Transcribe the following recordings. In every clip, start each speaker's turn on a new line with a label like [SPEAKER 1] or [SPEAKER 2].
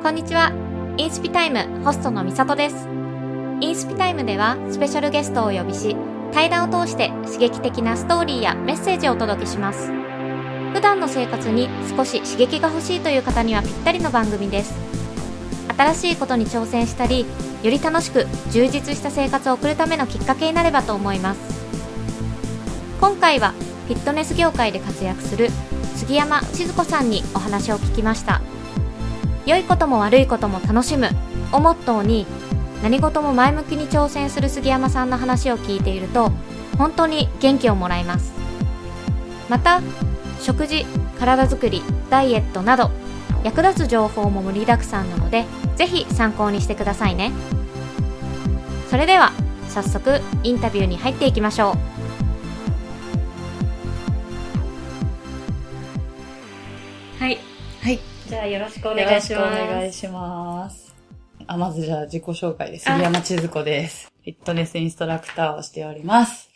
[SPEAKER 1] こんにちは。インスピタイムホストのみさとです。インスピタイムではスペシャルゲストをお呼びし、対談を通して刺激的なストーリーやメッセージをお届けします。普段の生活に少し刺激が欲しいという方にはぴったりの番組です。新しいことに挑戦したり、より楽しく充実した生活を送るためのきっかけになればと思います。今回はフィットネス業界で活躍する杉山千鶴子さんにお話を聞きました。良いことも悪いことも楽しむ。をモットーに何事も前向きに挑戦する杉山さんの話を聞いていると本当に元気をもらいます。また食事体づくりダイエットなど役立つ情報も盛りだくさんなのでぜひ参考にしてくださいね。それでは早速インタビューに入っていきましょう。じゃあよろしくお
[SPEAKER 2] お
[SPEAKER 1] 願いします
[SPEAKER 2] お願いします。あ、まずじゃあ自己紹介です。杉山千鶴子です。フィットネスインストラクターをしております。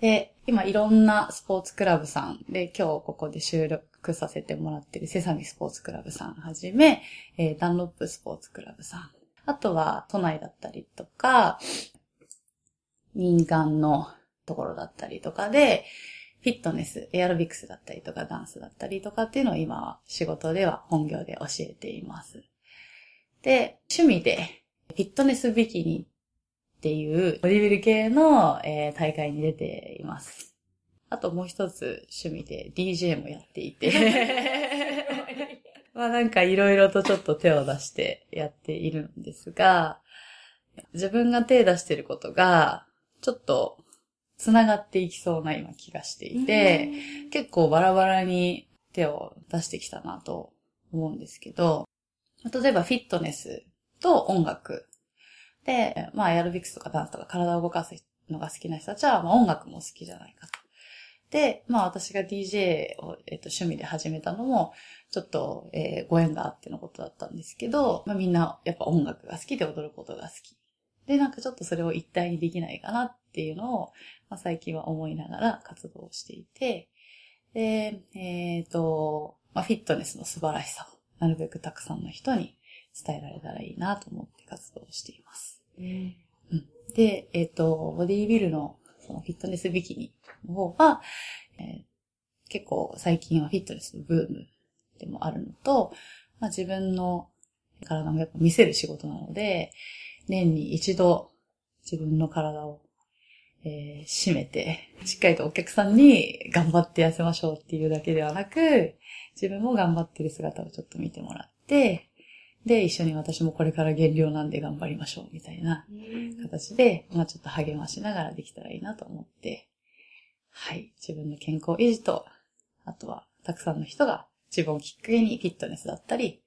[SPEAKER 2] で、今いろんなスポーツクラブさんで、今日ここで収録させてもらってるセサミスポーツクラブさんはじめ、えーダンロップスポーツクラブさん。あとは都内だったりとか、民間のところだったりとかで、フィットネス、エアロビクスだったりとかダンスだったりとかっていうのを今は仕事では本業で教えています。で、趣味でフィットネスビキニっていうボディビル系の、えー大会に出ています。あともう一つ趣味で DJ もやっていて。まあなんかいろいろとちょっと手を出してやっているんですが、自分が手出してることが、ちょっと繋がっていきそうな今気がしていて、結構バラバラに手を出してきたなと思うんですけど、例えばフィットネスと音楽で、まあエアロビクスとかダンスとか体を動かすのが好きな人たちは、まあ音楽も好きじゃないかと。で、まあ私が DJ を、えっと趣味で始めたのも、ちょっと、えーご縁があってのことだったんですけど、まあみんなやっぱ音楽が好きで踊ることが好き。で、なんかちょっとそれを一体にできないかなっていうのを、まあ、最近は思いながら活動をしていて、で、えっ、と、まあ、フィットネスの素晴らしさをなるべくたくさんの人に伝えられたらいいなと思って活動をしています。うん。で、えっ、と、ボディービルのそのフィットネスビキニの方は、えー結構最近はフィットネスのブームでもあるのと、まあ、自分の体もやっぱ見せる仕事なので、年に一度自分の体をえー締めて、しっかりとお客さんに頑張って痩せましょうっていうだけではなく、自分も頑張ってる姿をちょっと見てもらって、で、一緒に私もこれから減量なんで頑張りましょうみたいな形で、まあちょっと励ましながらできたらいいなと思って、はい、自分の健康維持と、あとはたくさんの人が自分をきっかけにフィットネスだったり、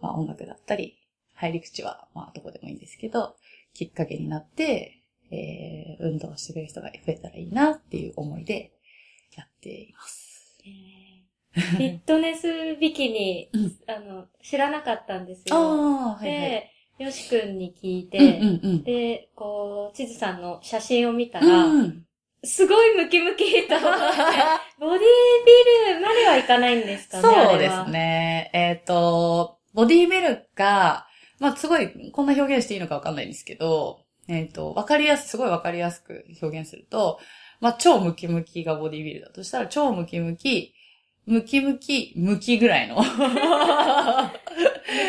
[SPEAKER 2] まあ音楽だったり、入り口はまあどこでもいいんですけど、きっかけになって、えー運動をしてくれる人が増えたらいいなっていう思いでやっています。
[SPEAKER 1] フィットネスビキニ、
[SPEAKER 2] うん
[SPEAKER 1] あの、知らなかったんですよ。
[SPEAKER 2] ああ、はいはい。
[SPEAKER 1] で、よしくんに聞いて、
[SPEAKER 2] うんうんうん。
[SPEAKER 1] で、こう、地図さんの写真を見た
[SPEAKER 2] う
[SPEAKER 1] ら、
[SPEAKER 2] ん、
[SPEAKER 1] すごいムキムキと思って、ボディービルまではいかないんですかね
[SPEAKER 2] そうです。ね。えっ、と、ボディービルが、まあ、すごい、こんな表現していいのかわかんないんですけど、えっ、と、わかりやす、すごいわかりやすく表現すると、まあ、超ムキムキがボディービルだとしたら、超ムキムキ、ムキムキ、ムキぐらいの。
[SPEAKER 1] ム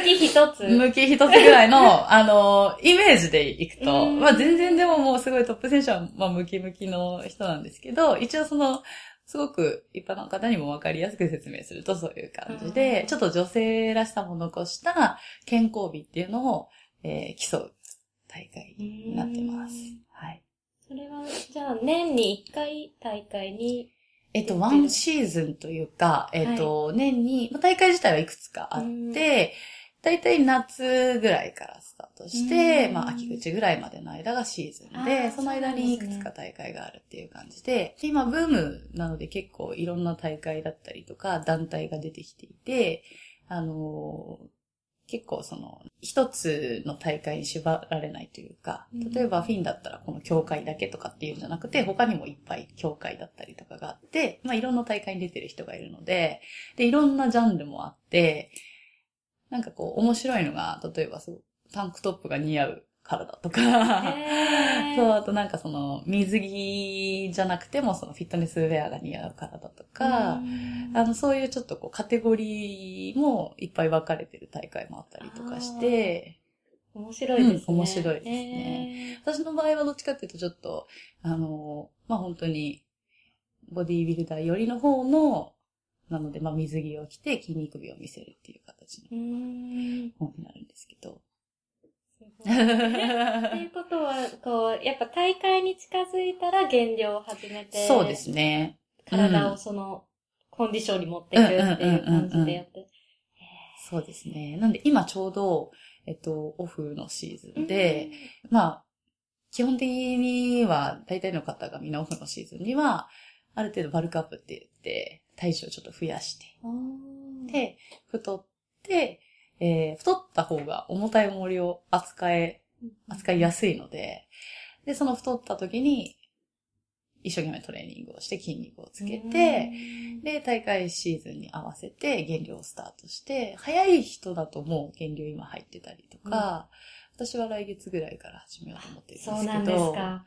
[SPEAKER 1] キ一つ。
[SPEAKER 2] 向き一つぐらいの、あの、イメージでいくと、
[SPEAKER 1] うん
[SPEAKER 2] まあ全然でももうすごいトップ選手は、まあムキムキの人なんですけど、一応その、すごく一般の方にもわかりやすく説明するとそういう感じで、
[SPEAKER 1] うん
[SPEAKER 2] ちょっと女性らしさも残した健康美っていうのを、えー競う大会になってます
[SPEAKER 1] うん。
[SPEAKER 2] はい。
[SPEAKER 1] それは、じゃあ、年に一回大会に、
[SPEAKER 2] えっと、ワンシーズンというか、えっと、年に、まあ、大会自体はいくつかあって、だいたい夏ぐらいからスタートして、
[SPEAKER 1] うん。
[SPEAKER 2] まあ秋口ぐらいまでの間がシーズン
[SPEAKER 1] あ
[SPEAKER 2] で、
[SPEAKER 1] ー
[SPEAKER 2] その間にいくつか大会があるっていう感じで、で今ブームなので結構いろんな大会だったりとか団体が出てきていて、あのー結構その、一つの大会に縛られないというか
[SPEAKER 1] うん、
[SPEAKER 2] 例えばフィンだったらこの協会だけとかっていうんじゃなくて、他にもいっぱい協会だったりとかがあって、まあいろんな大会に出てる人がいるので、で、いろんなジャンルもあって、なんかこう、面白いのが、例えばそう、タンクトップが似合うからだとか、そう、あとなんかその、水着じゃなくてもそのフィットネスウェアが似合うからだとか、
[SPEAKER 1] うん。
[SPEAKER 2] あの、そういうちょっとこう、カテゴリーもいっぱい分かれてる大会もあったりとかして、
[SPEAKER 1] 面白いですね。
[SPEAKER 2] うん面白いですね。私の場合はどっちかっていうとちょっと、あの、まあ、本当に、ボディービルダー寄りの方の、なので、まあ、水着を着て筋肉美を見せるっていう形の
[SPEAKER 1] へー。うーん。
[SPEAKER 2] 方になるんですけど。
[SPEAKER 1] すごいうことは、こう、やっぱ大会に近づいたら減量を始めて、
[SPEAKER 2] そうですね。
[SPEAKER 1] 体をその、コンディションに持っていくっていう感じでやって。
[SPEAKER 2] そうですね。なんで今ちょうど、えっと、オフのシーズンで、まあ、基本的には、大体の方がみんなオフのシーズンには、ある程度バルクアップって言って、体重をちょっと増やして、
[SPEAKER 1] うん、
[SPEAKER 2] で、太って、えー太った方が重たい重りを扱え、扱いやすいので、で、その太った時に、一生懸命トレーニングをして筋肉をつけて、で、大会シーズンに合わせて減量をスタートして、早い人だともう減量今入ってたりとか、私は来月ぐらいから始めようと思ってるんですけど。
[SPEAKER 1] そうなんですか。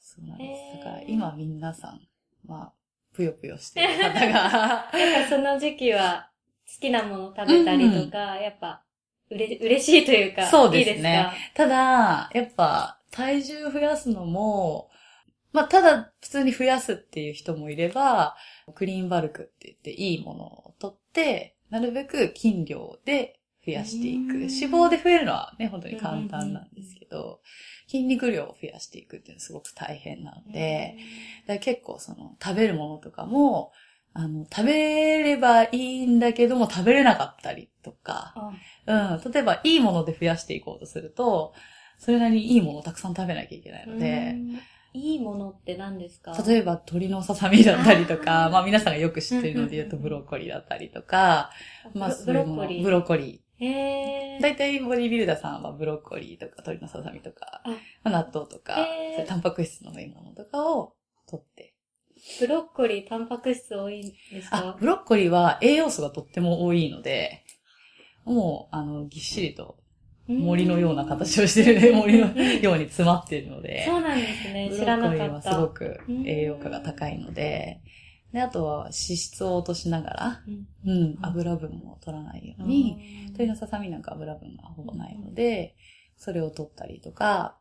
[SPEAKER 2] そうなんで
[SPEAKER 1] へー
[SPEAKER 2] す。だから今皆さん、まあ、ぷよぷよしてる方が、
[SPEAKER 1] やっぱその時期は好きなもの食べたりとか、やっぱ、うれ、嬉しいというか、
[SPEAKER 2] そうですね。
[SPEAKER 1] いいですか？
[SPEAKER 2] ただ、やっぱ、体重増やすのも、まあ、ただ、普通に増やすっていう人もいれば、クリーンバルクって言っていいものを取って、なるべく筋量で増やしていく。
[SPEAKER 1] うん
[SPEAKER 2] 脂肪で増えるのはね、本当に簡単なんですけど、筋肉量を増やしていくっていうのはすごく大変なので、だ結構その、食べるものとかも、あの、食べればいいんだけども食べれなかったりとか、
[SPEAKER 1] あ
[SPEAKER 2] うん。例えば、いいもので増やしていこうとすると、それなりにいいものをたくさん食べなきゃいけないので、
[SPEAKER 1] うんいいものって何ですか？
[SPEAKER 2] 例えば鶏のささみだったりとか、
[SPEAKER 1] あー
[SPEAKER 2] まあ皆さんがよく知ってるので言うと
[SPEAKER 1] うん
[SPEAKER 2] ブロッコリーだったりとか、まあ
[SPEAKER 1] ブ
[SPEAKER 2] そういうも。ブロッコリー。大体ボディビルダーさんはブロッコリーとか鶏のささみとか、
[SPEAKER 1] あ。
[SPEAKER 2] まあ納豆とか、タンパク質のいいものとかを取って。
[SPEAKER 1] ブロッコリー、タンパク質多いんです
[SPEAKER 2] あ
[SPEAKER 1] か、
[SPEAKER 2] ブロッコリーは栄養素がとっても多いので、もう、あの、ぎっしりと森のような形をしてるね、森のように詰まっているので、
[SPEAKER 1] そうなんですね。
[SPEAKER 2] ブ
[SPEAKER 1] 知ら
[SPEAKER 2] ロッコリーは
[SPEAKER 1] なかった。
[SPEAKER 2] すごく栄養価が高いので、で、あとは脂質を落としながら、
[SPEAKER 1] うん。
[SPEAKER 2] うん、油分も取らないように、鶏のささみなんか油分がほぼないので、それを取ったりとか、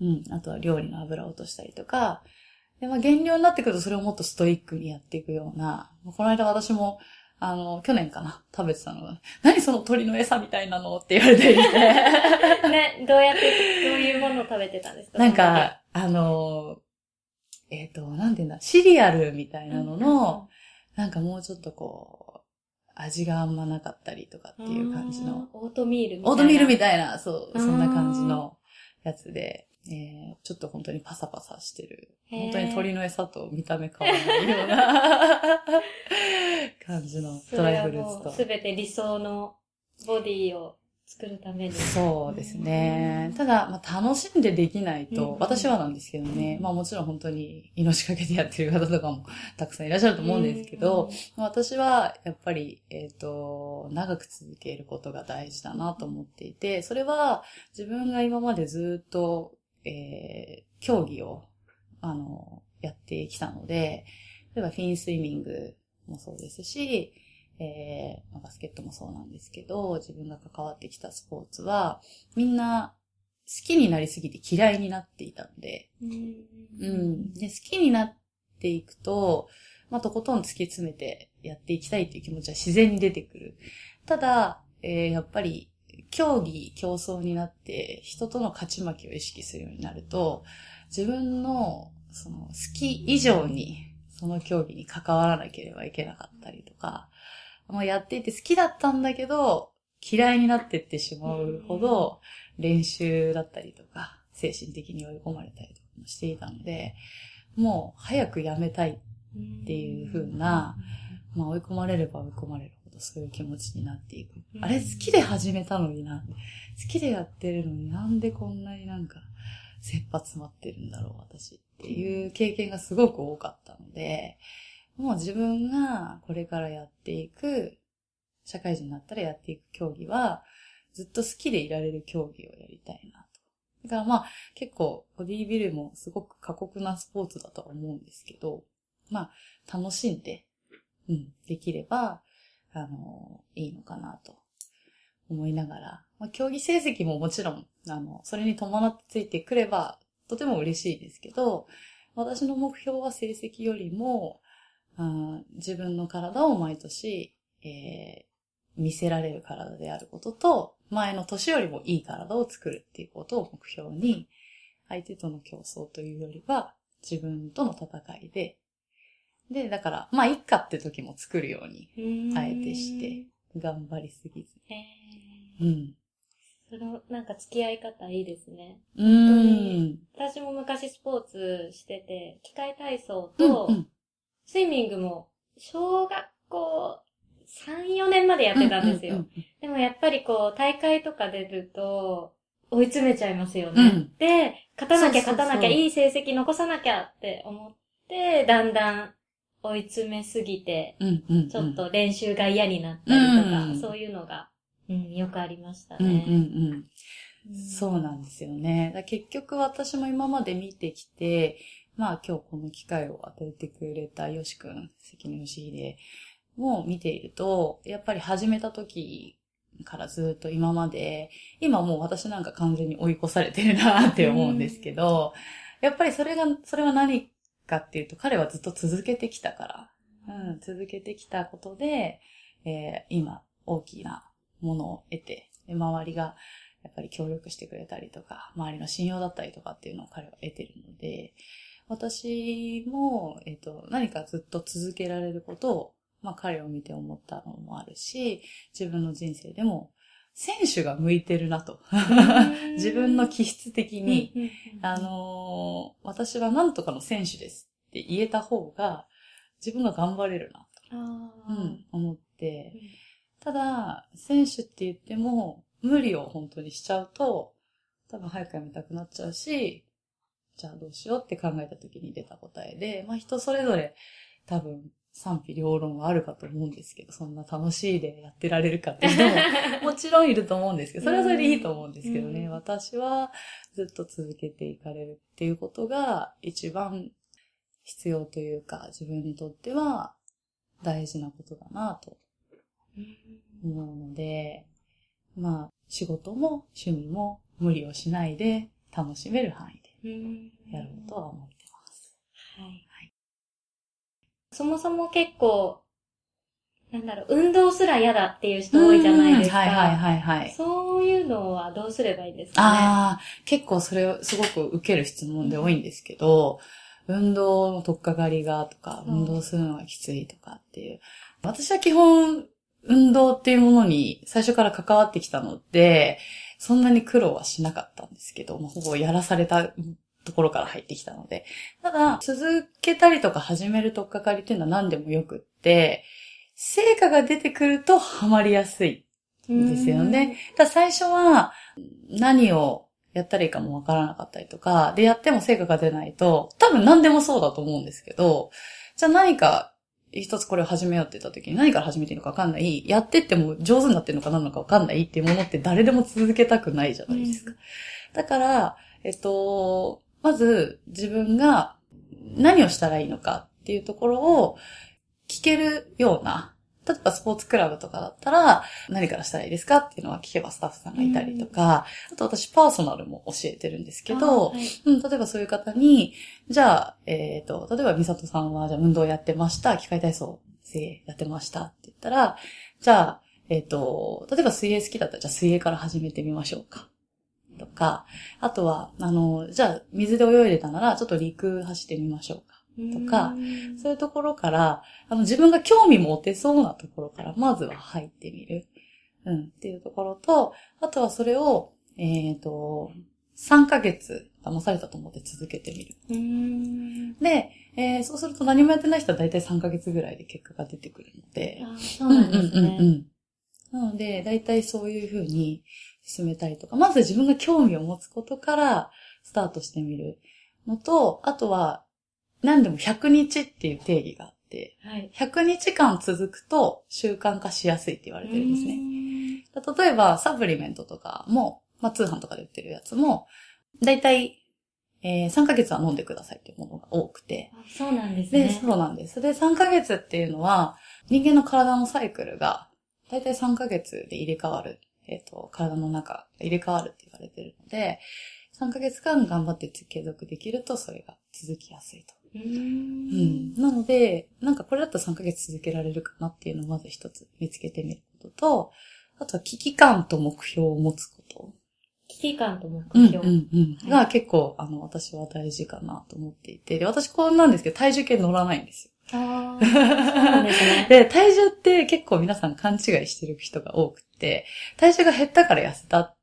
[SPEAKER 2] うん、あとは料理の油を落としたりとか、で、まあ減量になってくるとそれをもっとストイックにやっていくような、この間私も、あの、去年かな、食べてたのが、何その鳥の餌みたいなのって言われていて。
[SPEAKER 1] ね、どうやって、どういうものを食べてたんですか？
[SPEAKER 2] なん、か、あの、えっ、と、なんていうんだ、シリアルみたいなのの、なんかもうちょっとこう、味があんまなかったりとかっていう感じの、。
[SPEAKER 1] オートミールみたいな。
[SPEAKER 2] オートミールみ
[SPEAKER 1] い
[SPEAKER 2] たいな、そう、そんな感じのやつで、えー、ちょっと本当にパサパサしてる。本当に鳥の餌と見た目変わらないような 感じのドライフルーツと。
[SPEAKER 1] すべて理想のボディを作るために。
[SPEAKER 2] そうですね。ただ、まあ、楽しんでできないと、
[SPEAKER 1] うん。
[SPEAKER 2] 私はなんですけどね、まあもちろん本当に命かけてやってる方とかもたくさんいらっしゃると思うんですけど、まあ私はやっぱり、えっ、と、長く続けることが大事だなと思っていて、それは自分が今までずっと、えー競技を、あの、やってきたので、例えばフィンスイミングもそうですし、えーまあバスケットもそうなんですけど、自分が関わってきたスポーツは、みんな好きになりすぎて嫌いになっていたので、
[SPEAKER 1] うん。
[SPEAKER 2] うん。で、好きになっていくと、まあ、とことん突き詰めてやっていきたいっていう気持ちは自然に出てくる。ただ、えーやっぱり、競技、競争になって、人との勝ち負けを意識するようになると、自分の、その、好き以上に、その競技に関わらなければいけなかったりとか、まあ、やっていて好きだったんだけど、嫌いになってってしまうほど、練習だったりとか、精神的に追い込まれたりとかもしていたので、もう早くやめたい。っていう風な、まあ追い込まれれば追い込まれるほどそういう気持ちになっていく。
[SPEAKER 1] うん
[SPEAKER 2] あれ好きで始めたのにな。好きでやってるのになんでこんなになんか、切羽詰まってるんだろう、私っていう経験がすごく多かったので、もう自分がこれからやっていく、社会人になったらやっていく競技は、ずっと好きでいられる競技をやりたいなと。だからまあ、結構、ボディービルもすごく過酷なスポーツだとは思うんですけど、まあ、楽しんで、うん、できれば、あの、いいのかなと思いながら、まあ、競技成績ももちろん、あの、それに伴ってついてくれば、とても嬉しいですけど、私の目標は成績よりも、自分の体を毎年、えー、見せられる体であることと、前の年よりもいい体を作るっていうことを目標に、相手との競争というよりは、自分との戦いで、で、だから、まあ、いっかって時も作るように、あえてして、頑張りすぎず。へ
[SPEAKER 1] うん。その、なんか付き合い方いいですね。
[SPEAKER 2] うん。
[SPEAKER 1] 私も昔スポーツしてて、機械体操と、スイミングも、小学校3、4年までやってたんですよ。でもやっぱりこう、大会とか出ると、追い詰めちゃいますよね。うん、で、勝たなきゃ勝たなきゃ、いい成績残さなきゃって思って、だんだん追い詰めすぎて、ちょっと練習が嫌になったりとか、うんうん、そういうのが、うん、よくありましたね。うんうん
[SPEAKER 2] うん、そうなんですよね。結局私も今まで見てきて、まあ今日この機会を与えてくれたよしくん、関根よしで、も見ていると、やっぱり始めた時からずっと今まで、今もう私なんか完全に追い越されてるなって思うんですけど、やっぱりそれが、それは何かっていうと、彼はずっと続けてきたから、うん、続けてきたことで、えー、今、大きなものを得て、周りがやっぱり協力してくれたりとか、周りの信用だったりとかっていうのを彼は得てるので、私も、えっ、ー、と、何かずっと続けられることをまあ彼を見て思ったのもあるし、自分の人生でも選手が向いてるなと。自分の気質的に、あのー、私は何とかの選手ですって言えた方が、自分が頑張れるなと、うん、思って、ただ、選手って言っても、無理を本当にしちゃうと、多分早くやめたくなっちゃうし、じゃあどうしようって考えた時に出た答えで、まあ人それぞれ多分賛否両論はあるかと思うんですけど、そんな楽しいでやってられるかっていうのも もちろんいると思うんですけど、それはそれでいいと思うんですけどね、うん、私はずっと続けていかれるっていうことが一番必要というか、自分にとっては大事なことだなと思うので、まあ仕事も趣味も無理をしないで楽しめる範囲でやろうとは思ってます。はい
[SPEAKER 1] そもそも結構、なんだろう、運動すら嫌だっていう人多いじゃないですか。はいはいはいはい。そういうのはどうすればいいですかね？あ
[SPEAKER 2] あ、結構それすごく受ける質問で多いんですけど、うん、運動の取っかかりがとか、運動するのがきついとかっていう。私は基本、運動っていうものに最初から関わってきたので、そんなに苦労はしなかったんですけど、ほぼやらされたところから入ってきたので。ただ、続けたりとか始めるとっかかりっていうのは何でもよくって、成果が出てくるとハマりやすいんですよね。だ最初は何をやったらいいかもわからなかったりとか、で、やっても成果が出ないと、多分何でもそうだと思うんですけど、じゃあ何か一つこれを始めようって言った時に何から始めていいのかわかんない。やってっても上手になってるのか何なのかわかんないっていうものって誰でも続けたくないじゃないですか。だから、えっと、まず自分が何をしたらいいのかっていうところを聞けるような、例えばスポーツクラブとかだったら、何からしたらいいですかっていうのは聞けばスタッフさんがいたりとか、あと私パーソナルも教えてるんですけど、はい、うん、例えばそういう方に、じゃあ、えっ、ー、と、例えばミサトさんはじゃあ運動やってました、機械体操やってましたって言ったら、じゃあ、えっ、ー、と、例えば水泳好きだったら、じゃあ水泳から始めてみましょうか。とか、あとは、あの、じゃあ水で泳いでたなら、ちょっと陸走ってみましょうか。とか、そういうところから、あの、自分が興味持てそうなところから、まずは入ってみる。うん、っていうところと、あとはそれを、えっ、ー、と、3ヶ月騙されたと思って続けてみる。で、えー、そうすると何もやってない人は大体3ヶ月ぐらいで結果が出てくるので。
[SPEAKER 1] あそうなんですね。うんうんうん、
[SPEAKER 2] なので、大体そういうふうに、進めたりとか、まず自分が興味を持つことからスタートしてみるのと、あとは、何でも100日っていう定義があって、
[SPEAKER 1] はい。
[SPEAKER 2] 100日間続くと習慣化しやすいって言われてるんですね。例えば、サプリメントとかも、まあ、通販とかで売ってるやつも、だいたい、えー3ヶ月は飲んでくださいっていうものが多くて。
[SPEAKER 1] あそうなんです
[SPEAKER 2] で、
[SPEAKER 1] ね。
[SPEAKER 2] そうなんです。で、3ヶ月っていうのは、人間の体のサイクルが、だいたい3ヶ月で入れ替わる。えっ、と、体の中が入れ替わるって言われてるので、3ヶ月間頑張って継続できると、それが続きやすいと。
[SPEAKER 1] う
[SPEAKER 2] んん。なので、なんかこれだったら3ヶ月続けられるかなっていうのをまず一つ見つけてみることと、あとは危機感と目標を持つこと。
[SPEAKER 1] 危機感と目
[SPEAKER 2] うん
[SPEAKER 1] 標。
[SPEAKER 2] うんうん。
[SPEAKER 1] はい
[SPEAKER 2] が結構、あの、私は大事かなと思っていて、で、私こうなんですけど、体重計乗らないんですよ。
[SPEAKER 1] ああ、ですね。
[SPEAKER 2] で、体重って結構皆さん勘違いしてる人が多くて、体重が減ったから痩せた、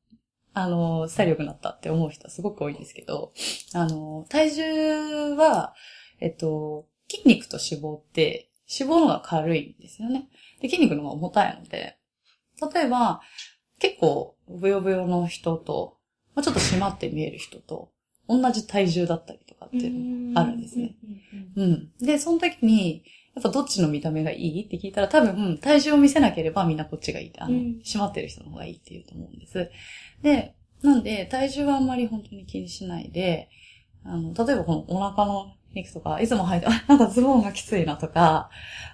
[SPEAKER 2] あの、スタイル良くなったって思う人はすごく多いんですけど、あの、体重は、えっと、筋肉と脂肪って、脂肪の方が軽いんですよね。で、筋肉の方が重たいので、例えば、結構、ブヨブヨの人と、まあ、ちょっと締まって見える人と、同じ体重だったりとかっていうのがあるんですね。
[SPEAKER 1] うん。
[SPEAKER 2] で、その時に、やっぱどっちの見た目がいいって聞いたら多分、体重を見せなければみんなこっちがいい。あの、
[SPEAKER 1] うん
[SPEAKER 2] 締まってる人の方がいいって言うと思うんです。で、なんで、体重はあんまり本当に気にしないで、あの、例えばこのお腹の肉とか、いつも履いて、あ、なんかズボンがきついなとか、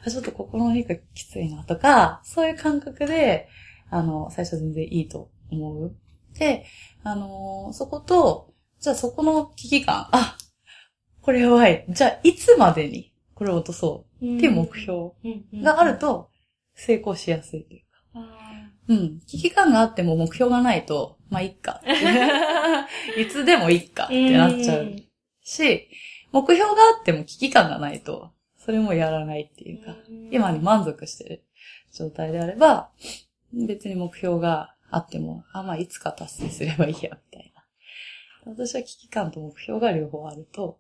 [SPEAKER 2] あちょっとここの肉きついなとか、そういう感覚で、あの、最初全然いいと思う。で、あのそこと、じゃあそこの危機感、あ、これやばい。じゃあいつまでにこれを落とそう
[SPEAKER 1] うん
[SPEAKER 2] っていう目標
[SPEAKER 1] うん
[SPEAKER 2] がある、と成功しやすいというか。
[SPEAKER 1] あ
[SPEAKER 2] うん。危機感があっても目標がないと、まあいっか。いつでもいっかっ
[SPEAKER 1] ー
[SPEAKER 2] てなっちゃうし、目標があっても危機感がないと、それもやらないっていうか、今に満足してる状態であれば、別に目標があっても、あ、まあいつか達成すればいいや、みたいな。私は危機感と目標が両方あると、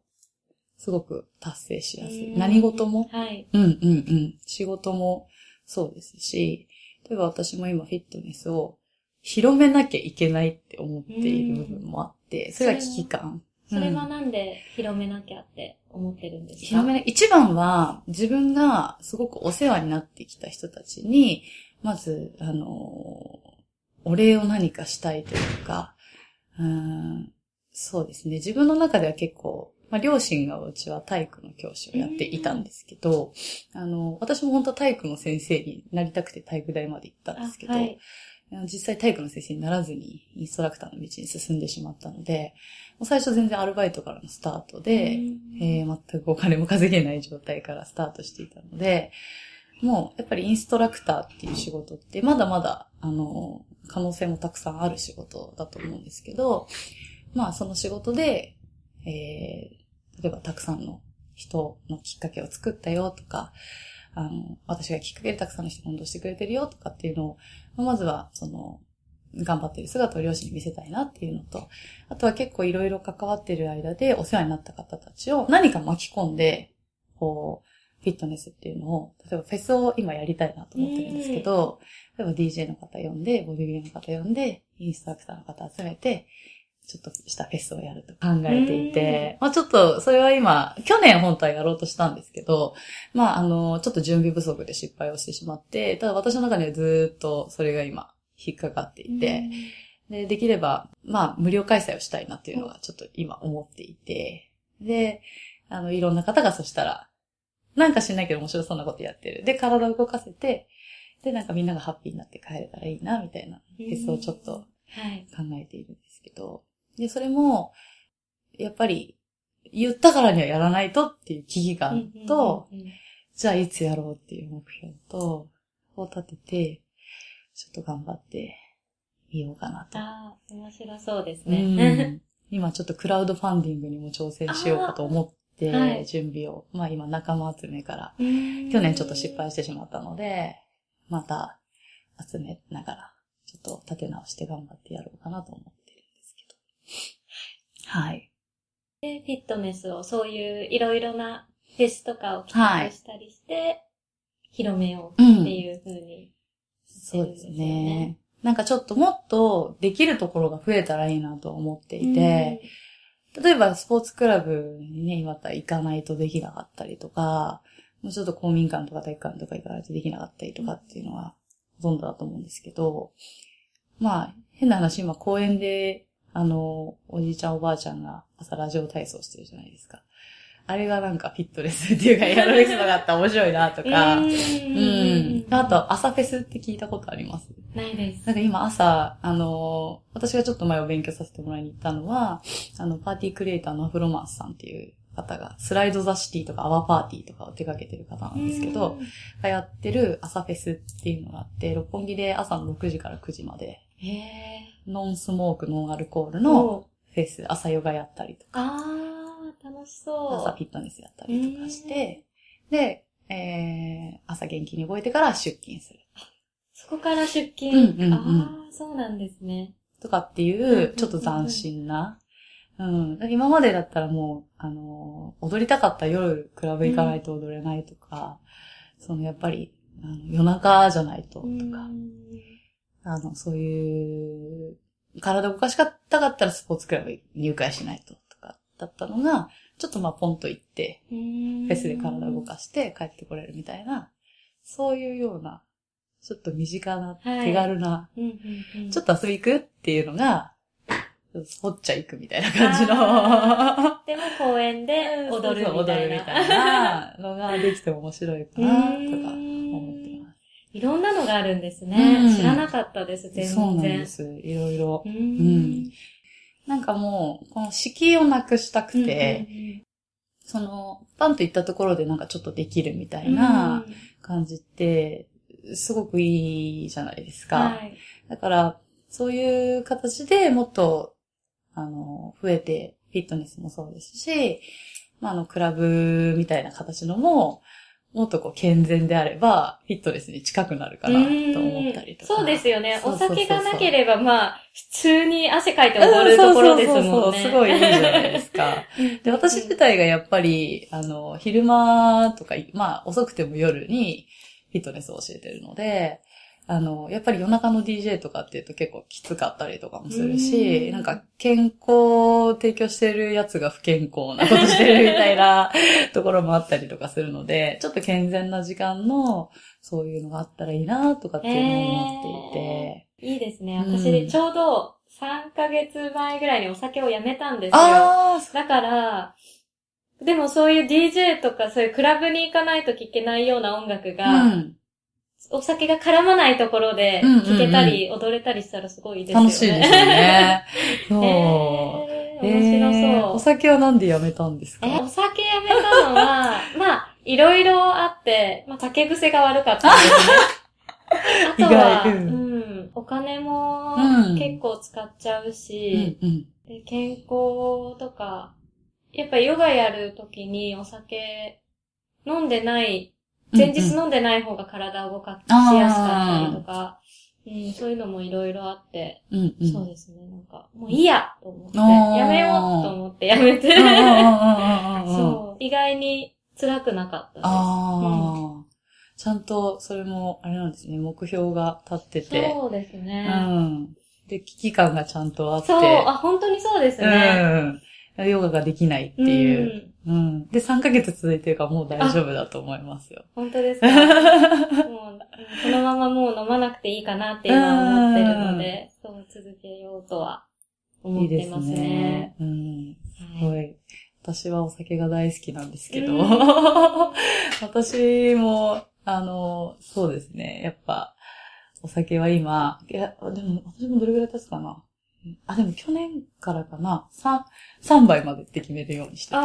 [SPEAKER 2] すごく達成しやすい。
[SPEAKER 1] うん
[SPEAKER 2] 何事も？
[SPEAKER 1] はい。
[SPEAKER 2] うんうんうん。仕事もそうですし、例えば私も今フィットネスを広めなきゃいけないって思っている部分もあって、それが危機感。
[SPEAKER 1] それは
[SPEAKER 2] うん
[SPEAKER 1] なんで広めなきゃって思ってるんですか？
[SPEAKER 2] 広めな、一番は自分がすごくお世話になってきた人たちに、まず、あの、お礼を何かしたいというか、うーんそうですね。自分の中では結構、まあ、両親がうちは体育の教師をやっていたんですけど、あの、私も本当は体育の先生になりたくて体育大まで行ったんですけど、
[SPEAKER 1] あはい。
[SPEAKER 2] 実際体育の先生にならずにインストラクターの道に進んでしまったので、もう最初全然アルバイトからのスタートで、えー全くお金も稼げない状態からスタートしていたので、もうやっぱりインストラクターっていう仕事ってまだまだ、あの、可能性もたくさんある仕事だと思うんですけど、まあその仕事で、えー例えばたくさんの人のきっかけを作ったよとか、あの、私がきっかけでたくさんの人が運動してくれてるよとかっていうのを、まずは、その、頑張ってる姿を両親に見せたいなっていうのと、あとは結構いろいろ関わってる間でお世話になった方たちを何か巻き込んで、こう、フィットネスっていうのを、例えばフェスを今やりたいなと思ってるんですけど、例えば DJ の方呼んで、ボディビルの方呼んで、インストラクターの方集めて、ちょっとしたフェスをやると考えていて、まあちょっと、それは今、去年本当はやろうとしたんですけど、まああの、ちょっと準備不足で失敗をしてしまって、ただ私の中ではずーっとそれが今、引っかかっていて、で、できれば、まあ、無料開催をしたいなっていうのがちょっと今思っていて、で、あの、いろんな方がそしたら、なんか知んないけど面白そうなことやってる。で、体を動かせて、で、なんかみんながハッピーになって帰れたらいいな、みたいな、フェスをちょっと
[SPEAKER 1] はい。
[SPEAKER 2] 考えているんですけど、で、それも、やっぱり、言ったからにはやらないとっていう危機感と、
[SPEAKER 1] うんうんうん
[SPEAKER 2] じゃあいつやろうっていう目標と、を立てて、ちょっと頑張ってみようかなと。
[SPEAKER 1] ああ、面白そうです
[SPEAKER 2] う
[SPEAKER 1] ね。
[SPEAKER 2] ん 今ちょっとクラウドファンディングにも挑戦しようかと思って、準備を、まあ今仲間集めから、
[SPEAKER 1] 去
[SPEAKER 2] 去年ちょっと失敗してしまったので、また集めながら、ちょっと立て直して頑張ってやろうかなと思。はい。
[SPEAKER 1] で、フィットネスをそういういろいろなフェスとかを企画したりして、広めようっていう風に、
[SPEAKER 2] そうですね。なんかちょっともっとできるところが増えたらいいなと思っていて、例えばスポーツクラブにね、今だったら行かないとできなかったりとか、もうちょっと公民館とか体育館とか行かないとできなかったりとかっていうのはほとんどだと思うんですけど、まあ、変な話、今公園で、あの、おじいちゃんおばあちゃんが朝ラジオ体操してるじゃないですか。あれがなんかフィットネスっていうか、エアロビクスとかあったら面白いなとか、
[SPEAKER 1] う
[SPEAKER 2] うん。あと、朝フェスって聞いたことあります
[SPEAKER 1] ないです。
[SPEAKER 2] なんか今朝、あのー私がちょっと前を勉強させてもらいに行ったのは、あの、パーティークリエイターのアフロマンスさんっていう方が、スライドザシティとかアワーパーティーとかを手掛けてる方なんですけど、がやってる朝フェスっていうのがあって、六本木で朝の6時から9時まで、
[SPEAKER 1] へえ。
[SPEAKER 2] ノンスモーク、ノンアルコールの
[SPEAKER 1] お
[SPEAKER 2] フェス、朝ヨガやったりとか、
[SPEAKER 1] あー、楽しそう。
[SPEAKER 2] 朝フィットネスやったりとかして、で、えー、朝元気に動いてから出勤する。
[SPEAKER 1] そこから出勤。
[SPEAKER 2] うんうんうん
[SPEAKER 1] ああ、そうなんですね。
[SPEAKER 2] とかってい
[SPEAKER 1] うんうんう
[SPEAKER 2] う、
[SPEAKER 1] ん
[SPEAKER 2] ちょっと斬新な。うん。今までだったらもう、あの、踊りたかったら夜、クラブ行かないと踊れないとか、そのやっぱり、夜中じゃないと、とか、
[SPEAKER 1] うん
[SPEAKER 2] あの、そういう、体動かしたかったらスポーツクラブに入会しないと、とか、だったのが、ちょっとまあポンと行って、
[SPEAKER 1] フ
[SPEAKER 2] フェスで体動かして帰ってこれるみたいな、そういうような、ちょっと身近な、
[SPEAKER 1] はい。
[SPEAKER 2] 手軽な、ちょっと遊び行くっていうのが、スポッチャ行くみたいな感じの、
[SPEAKER 1] でも公園で踊るみたいな。
[SPEAKER 2] 踊るみたいなのができても面白いかな、とか。
[SPEAKER 1] いろんなのがあるんですね。
[SPEAKER 2] うん
[SPEAKER 1] 知らなかったです、全然。
[SPEAKER 2] そうなんです。いろいろ
[SPEAKER 1] う。。
[SPEAKER 2] うんん。なんかもう、この敷居をなくしたくて、その、パンといったところでなんかちょっとできるみたいな感じって、すごくいいじゃないですか。
[SPEAKER 1] はい。
[SPEAKER 2] だから、そういう形でもっと、あの、増えて、フィットネスもそうですし、まあ、あの、クラブみたいな形のも、もっとこう健全であれば、フィットネスに近くなるかなと思ったりとか。
[SPEAKER 1] そうですよね。お酒がなければ、まあ、普通に汗かいて踊るところですもんね。
[SPEAKER 2] そうそうそうそうすごいいいじゃないですか。で、私自体がやっぱり、あの、昼間とか、まあ、遅くても夜にフィットネスを教えてるので、あの、やっぱり夜中の DJ とかっていうと結構きつかったりとかもする
[SPEAKER 1] う
[SPEAKER 2] し、
[SPEAKER 1] ん
[SPEAKER 2] なんか健康を提供してるやつが不健康なことしてるみたいな ところもあったりとかするので、ちょっと健全な時間のそういうのがあったらいいなとかっていうのを思っていて。
[SPEAKER 1] いいですね。
[SPEAKER 2] うん
[SPEAKER 1] 私、ちょうど3ヶ月前ぐらいにお酒をやめたんですよ。だから、でもそういう DJ とかそういうクラブに行かないと聴けないような音楽が、
[SPEAKER 2] うん。
[SPEAKER 1] お酒が絡まないところで聴けたり、踊れたりしたらすごいですよね。
[SPEAKER 2] 楽しいですよね。そう。
[SPEAKER 1] へー面白
[SPEAKER 2] えー
[SPEAKER 1] そう。
[SPEAKER 2] お酒はなんでやめたんですか？
[SPEAKER 1] え、お酒やめたのは、まあ、いろいろあって、まあ、酒癖が悪かったんですね。あとは、う
[SPEAKER 2] うん
[SPEAKER 1] ん、お金も
[SPEAKER 2] うん
[SPEAKER 1] 結構使っちゃう
[SPEAKER 2] う
[SPEAKER 1] し。で健康とか、やっぱヨガやるときにお酒飲んでない、前日飲んでない方が体を動かしやすかったりとか、うん、そういうのもいろいろあって、
[SPEAKER 2] うんうん。
[SPEAKER 1] そうですね、なんか、もういいやと思って、やめようと思ってやめて。そう、意外に辛くなかったです。
[SPEAKER 2] ああ、ちゃんとそれも、あれなんですね、目標が立ってて。
[SPEAKER 1] そうです
[SPEAKER 2] う
[SPEAKER 1] ね。
[SPEAKER 2] ん。で、危機感がちゃんとあって。
[SPEAKER 1] そう、あ、本当にそうですね。
[SPEAKER 2] うん。ヨガができないっていう。うん。で、3ヶ月続いてるからもう大丈夫だと思いますよ。
[SPEAKER 1] 本当ですか？もう、うんこのままもう飲まなくていいかなって今思ってるので、そう続けようとは思っ
[SPEAKER 2] いいです
[SPEAKER 1] てますね。
[SPEAKER 2] ね。うん。す
[SPEAKER 1] はい
[SPEAKER 2] ごい。私はお酒が大好きなんですけど、
[SPEAKER 1] うん
[SPEAKER 2] 私も、あの、そうですね。やっぱ、お酒は今、いや、でも、私もどれぐらい経つかな？あ、でも去年からかな。3、三杯までって決めるようにしてて。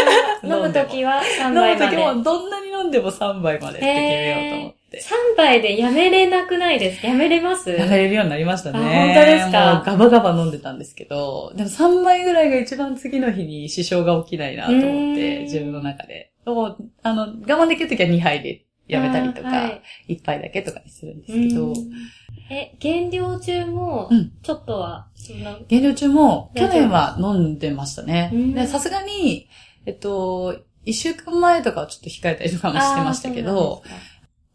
[SPEAKER 1] 飲むときは3
[SPEAKER 2] 飲
[SPEAKER 1] 杯まで。
[SPEAKER 2] む時もどんなに飲んでも3杯までって決めようと思って。
[SPEAKER 1] 3杯でやめれなくないですか？やめれます？
[SPEAKER 2] やめれるようになりましたね。
[SPEAKER 1] あ本当ですか？
[SPEAKER 2] ガバガバ飲んでたんですけど、でも3杯ぐらいが一番次の日に支障が起きないなと思って、
[SPEAKER 1] ん
[SPEAKER 2] 自分の中で。あの、我慢できるときは2杯でやめたりとか、
[SPEAKER 1] はい
[SPEAKER 2] 1杯だけとかにするんですけど、
[SPEAKER 1] うんえ、減量中も
[SPEAKER 2] うん、
[SPEAKER 1] ちょっとは、そんな、
[SPEAKER 2] 減量中も去年は飲んでましたね。
[SPEAKER 1] うん。
[SPEAKER 2] でさすがに、えっと、1週間前とかはちょっと控えたりとかもしてましたけど、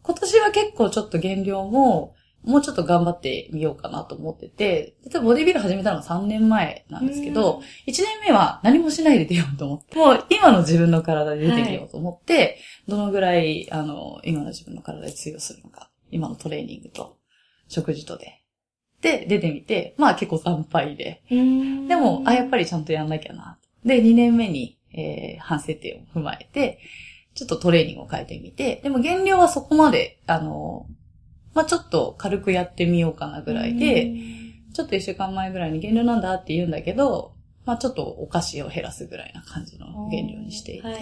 [SPEAKER 2] 今年は結構ちょっと減量も、もうちょっと頑張ってみようかなと思ってて、例えばボディビル始めたのが3年前なんですけど、1年目は何もしないで出ようと思って、もう今の自分の体で出てみようと思って、はい、どのぐらい、あの、今の自分の体で通用するのか、今のトレーニングと、食事とで。で、出てみて、まあ結構惨敗で。でも、あ、やっぱりちゃんとやんなきゃな。で、2年目に、えー、反省点を踏まえて、ちょっとトレーニングを変えてみて、でも減量はそこまで、あの、まあちょっと軽くやってみようかなぐらいで、ちょっと一週間前ぐらいに減量なんだって言うんだけど、まあちょっとお菓子を減らすぐらいな感じの減量にしていて、はい、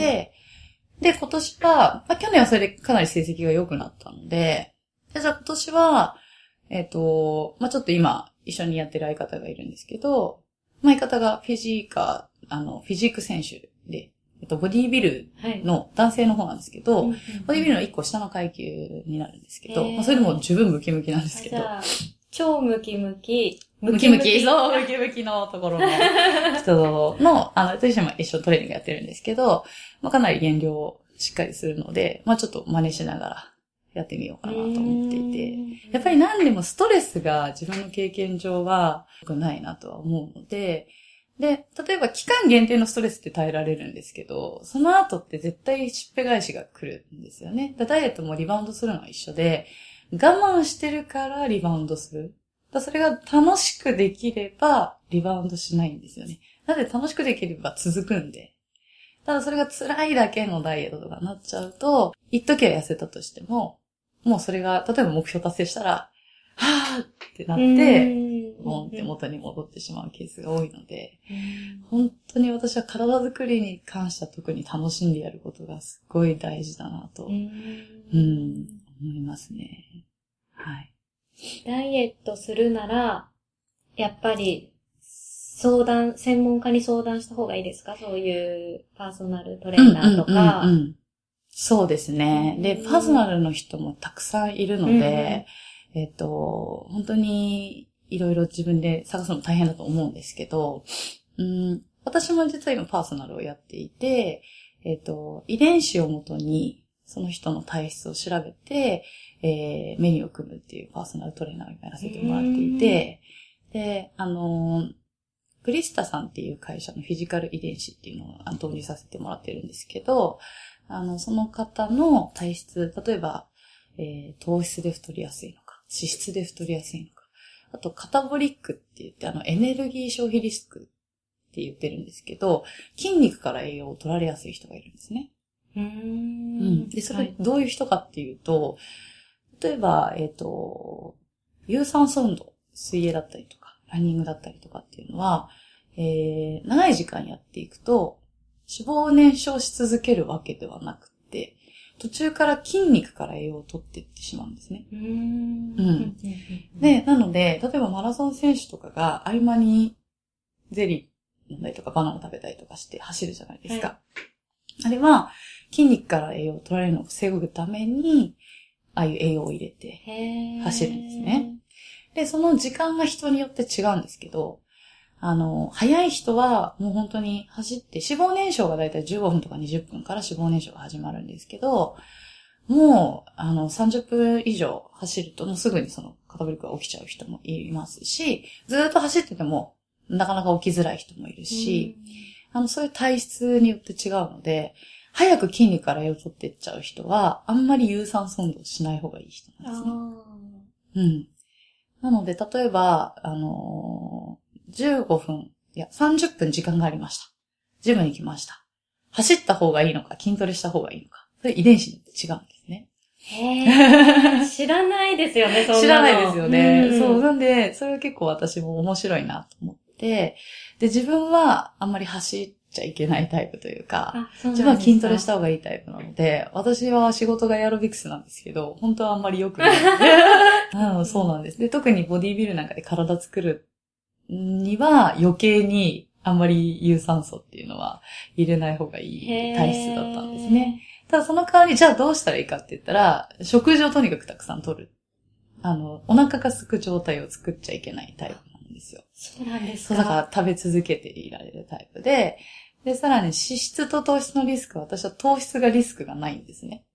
[SPEAKER 2] で、今年は、まあ去年はそれでかなり成績が良くなったので、でじゃあ今年は、えっ、ー、と、まあちょっと今一緒にやってる相方がいるんですけど、まあ相方がフィジーカー、あの、フィジーク選手で、えっと、ボディービルの男性の方なんですけど、はい、ボディービルの一個下の階級になるんですけど、まあ、それでも十分ムキムキなんですけど。
[SPEAKER 1] 超ムキムキ、
[SPEAKER 2] ムキムキ、そう、ムキムキのところの人の、あの、私も一緒トレーニングやってるんですけど、まあ、かなり減量をしっかりするので、まあ、ちょっと真似しながらやってみようかなと思っていて、やっぱり何でもストレスが自分の経験上は良くないなとは思うので、で、例えば期間限定のストレスって耐えられるんですけど、その後って絶対しっぺ返しが来るんですよね。ダイエットもリバウンドするのは一緒で、我慢してるからリバウンドする。だそれが楽しくできればリバウンドしないんですよね。なぜ楽しくできれば続くんで。ただそれが辛いだけのダイエットとかなっちゃうと、一時は痩せたとしても、もうそれが、例えば目標達成したら、はぁってなって、ボンって元に戻ってしまうケースが多いので、本当に私は体づくりに関しては特に楽しんでやることがすごい大事だなと、うん、思いますね。はい。
[SPEAKER 1] ダイエットするなら、やっぱり、相談、専門家に相談した方がいいですか？そういうパーソナルトレーナーとか。
[SPEAKER 2] そうですね。で、パーソナルの人もたくさんいるので、えっ、と、本当にいろいろ自分で探すの大変だと思うんですけど、うん、私も実は今パーソナルをやっていて、えっ、と、遺伝子をもとにその人の体質を調べて、えー、メニューを組むっていうパーソナルトレーナーをやらせてもらっていて、で、あのー、グリスタさんっていう会社のフィジカル遺伝子っていうのを導入させてもらってるんですけど、あの、その方の体質、例えば、えー、糖質で太りやすいのか、脂質で太りやすいのか。あと、カタボリックって言って、あの、エネルギー消費リスクって言ってるんですけど、筋肉から栄養を取られやすい人がいるんですね。うん。で、それ、どういう人かっていうと、例えば、えっ、ー、と、有酸素運動、水泳だったりとか、ランニングだったりとかっていうのは、えー、長い時間やっていくと、脂肪を燃焼し続けるわけではなくて、途中から筋肉から栄養を取っていってしまうんですね。うん。で、なので、例えばマラソン選手とかが合間にゼリー飲んだりとかバナナ食べたりとかして走るじゃないですか。はい、あれは筋肉から栄養を取られるのを防ぐために、ああいう栄養を入れて走るんですね。で、その時間が人によって違うんですけど、あの、早い人はもう本当に走って、脂肪燃焼がだいたい15分とか20分から脂肪燃焼が始まるんですけど、もう、あの、30分以上走るともうすぐにその肩ブリックが起きちゃう人もいますし、ずっと走っててもなかなか起きづらい人もいるし、あの、そういう体質によって違うので、早く筋肉から栄養を取っていっちゃう人は、あんまり有酸素運動しない方がいい人なんですね。うん。なので、例えば、あのー、15分、いや、30分時間がありました。ジムに来ました。走った方がいいのか、筋トレした方がいいのか。それ遺伝子によって違うんですね。
[SPEAKER 1] へ 知らないですよね、そ
[SPEAKER 2] んな知らないですよね。うん、そう。なんで、それは結構私も面白いなと思って、で、自分はあんまり走ちゃいけないタイプというか、自分は筋トレした方がいいタイプなので、私は仕事がエアロビクスなんですけど、本当はあんまり良くない。うん、そうなんです。で、特にボディビルなんかで体作るには余計にあんまり有酸素っていうのは入れない方がいい体質だったんですね。ただその代わり、じゃあどうしたらいいかって言ったら、食事をとにかくたくさん取る。あの、お腹が空く状態を作っちゃいけないタイプですよ。
[SPEAKER 1] そうなんです
[SPEAKER 2] か？だから食べ続けていられるタイプで、で、さらに脂質と糖質のリスクは私は糖質がリスクがないんですね。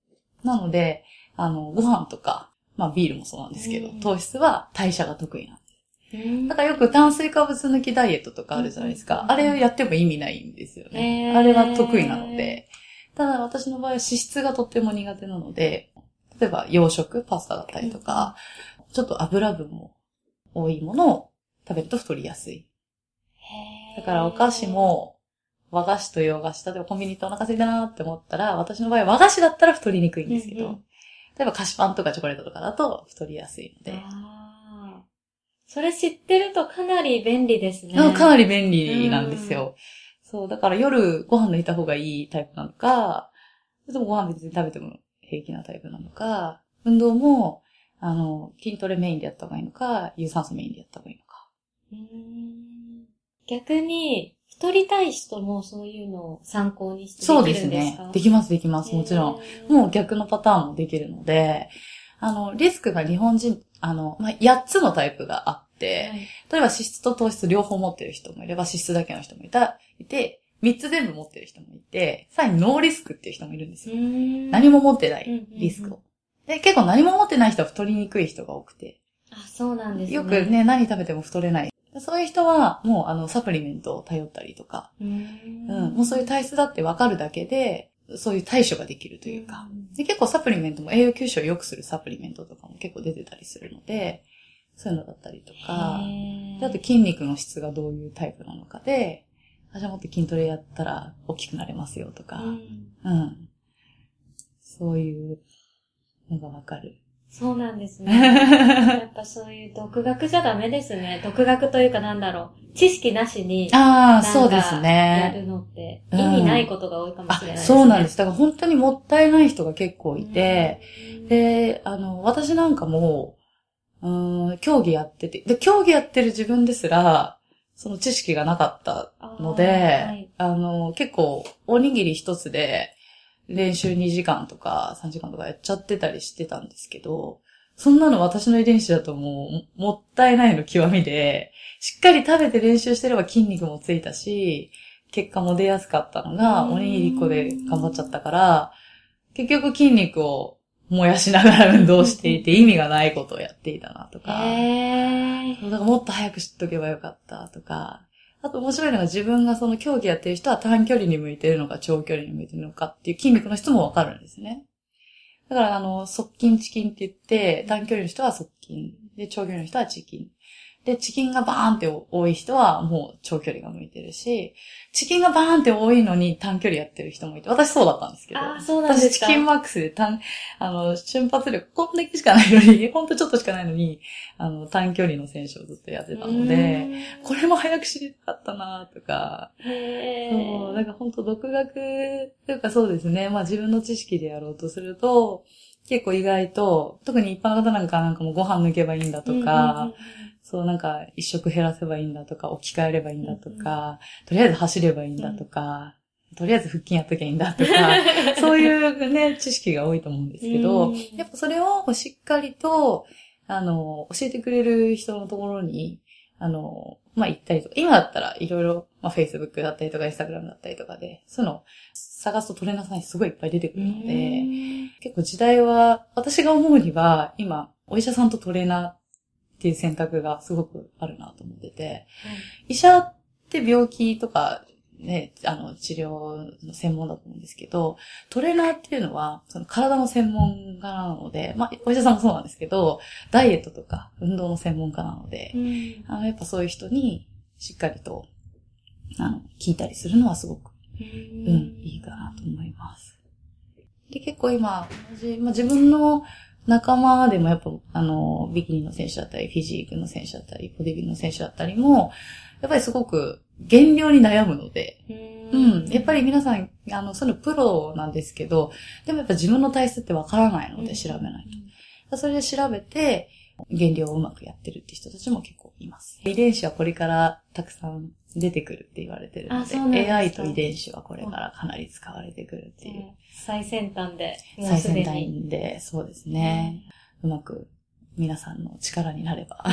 [SPEAKER 2] なので、あの、ご飯とか、まあビールもそうなんですけど、
[SPEAKER 1] うん
[SPEAKER 2] 糖質は代謝が得意なんです。
[SPEAKER 1] うん
[SPEAKER 2] だからよく炭水化物抜きダイエットとかあるじゃないですか。
[SPEAKER 1] うん
[SPEAKER 2] あれをやっても意味ないんですよね。あれは得意なので。ただ私の場合は脂質がとっても苦手なので、例えば洋食、パスタだったりとか、ちょっと油分も多いものを食べると太りやすい。だからお菓子、も和菓子と洋菓子、例えばコンビニ行ってお腹空いたなって思ったら、私の場合和菓子だったら太りにくいんですけど、
[SPEAKER 1] うんうん
[SPEAKER 2] 例えば菓子パンとかチョコレートとかだと太りやすいので、
[SPEAKER 1] それ知ってるとかなり便利ですね。
[SPEAKER 2] かなり便利なんですよ。そう、だから夜ご飯抜いた方がいいタイプなのか、それともご飯別に食べても平気なタイプなのか、運動も、あの、筋トレメインでやった方がいいのか、有酸素メインでやった方がいいのか。
[SPEAKER 1] 逆に、太りたい人もそういうのを参考にしてできる
[SPEAKER 2] そう
[SPEAKER 1] んですか？
[SPEAKER 2] ですね。できます、できます、もちろん。
[SPEAKER 1] ん
[SPEAKER 2] もう逆のパターンもできるので、あの、リスクが日本人、あの、まあ、8つのタイプがあって、
[SPEAKER 1] はい
[SPEAKER 2] 例えば脂質と糖質両方持ってる人もいれば、脂質だけの人もいた、いて、3つ全部持ってる人もいて、さらにノーリスクっていう人もいるんですよ。何
[SPEAKER 1] 何
[SPEAKER 2] も持ってないリスクを。で、結構何も持ってない人は太りにくい人が多くて、
[SPEAKER 1] あ、そうなんですね。
[SPEAKER 2] よくね、何食べても太れない。そういう人は、もうあの、サプリメントを頼ったりとか、
[SPEAKER 1] うーん。
[SPEAKER 2] うん、もうそういう体質だってわかるだけで、そういう対処ができるというか、で結構サプリメントも栄養吸収を良くするサプリメントとかも結構出てたりするので、そういうのだったりとか、であと筋肉の質がどういうタイプなのかで、あ、じゃあもっと筋トレやったら大きくなれますよとか、
[SPEAKER 1] うん。
[SPEAKER 2] うん。そういうのがわかる。
[SPEAKER 1] そうなんですね。やっぱそういう独学じゃダメですね。独学というかなんだろう。知識なしに、
[SPEAKER 2] ああ、そうです
[SPEAKER 1] や
[SPEAKER 2] ね。
[SPEAKER 1] るのって
[SPEAKER 2] うん
[SPEAKER 1] 意味ないことが多いかもしれない
[SPEAKER 2] あ、
[SPEAKER 1] ですね。
[SPEAKER 2] そうなんです。だから本当にもったいない人が結構いて、
[SPEAKER 1] うん、
[SPEAKER 2] で、あの、私なんかも、うーん、競技やってて、で、競技やってる自分ですら、その知識がなかったので、
[SPEAKER 1] あーはい
[SPEAKER 2] あの、結構、おにぎり一つで、練習2時間とか3時間とかやっちゃってたりしてたんですけど、そんなの私の遺伝子だともう、もったいないの極みで、しっかり食べて練習してれば筋肉もついたし、結果も出やすかったのが、
[SPEAKER 1] うん。
[SPEAKER 2] おにぎり1個で頑張っちゃったから、結局筋肉を燃やしながら運動していて意味がないことをやっていたなとか、だからもっと早く知っとけばよかったとか、あと面白いのが自分がその競技やってる人は短距離に向いてるのか長距離に向いてるのかっていう筋肉の質もわかるんですね。だからあの、側筋チキンって言って、短距離の人は側筋。で、長距離の人はチキン。で、チキンがバーンって多い人はもう長距離が向いてるし、チキンがバーンって多いのに短距離やってる人もいて、私そうだったんですけど。
[SPEAKER 1] あーそうなんですか。
[SPEAKER 2] 私チキンマックスで短、あの、瞬発力こんだけしかないのに、ほんとちょっとしかないのに、あの、短距離の選手をずっとやってたので、これも早く知りたかったなとか、そう、なんか本当独学というかそうですね。まあ自分の知識でやろうとすると、結構意外と、特に一般の方なんかなんかもうご飯抜けばいいんだとか、そうなんか一食減らせばいいんだとか、置き換えればいいんだとか、とりあえず走ればいいんだとか、とりあえず腹筋やっときゃいいんだとか、そういうね、知識が多いと思うんですけど、
[SPEAKER 1] うん。
[SPEAKER 2] やっぱそれをしっかりと、あの、教えてくれる人のところに、あの、まあ、行ったりとか、今だったらいろいろ、まあ、Facebook だったりとか、Instagram だったりとかで、そういうのを探すとトレーナーさんにすごいいっぱい出てくるので、
[SPEAKER 1] うん。
[SPEAKER 2] 結構時代は、私が思うには、今、お医者さんとトレーナーっていう選択がすごくあるなと思ってて、医者って病気とか、ね、あの、治療の専門だと思うんですけど、トレーナーっていうのは、その体の専門家なので、まあ、お医者さんもそうなんですけど、ダイエットとか運動の専門家なので
[SPEAKER 1] う、ん。
[SPEAKER 2] あの、やっぱそういう人にしっかりと、あの、聞いたりするのはすごく、
[SPEAKER 1] う
[SPEAKER 2] うんん、いいかなと思います。で、結構今、同じまあ、自分の仲間でもやっぱ、あの、ビキニの選手だったり、フィジークの選手だったり、ボディビルの選手だったりも、やっぱりすごく減量に悩むので、うん。やっぱり皆さん、あの、そのプロなんですけど、でもやっぱ自分の体質ってわからないので調べないと。それで調べて、減量をうまくやってるって人たちも結構います。遺伝子はこれからたくさん出てくるって言われてるの
[SPEAKER 1] で
[SPEAKER 2] で、AI と遺伝子はこれからかなり使われてくるっていう。
[SPEAKER 1] 最先端で、
[SPEAKER 2] 最先
[SPEAKER 1] に。
[SPEAKER 2] 端で、そうですね。うまく皆さんの力になれば。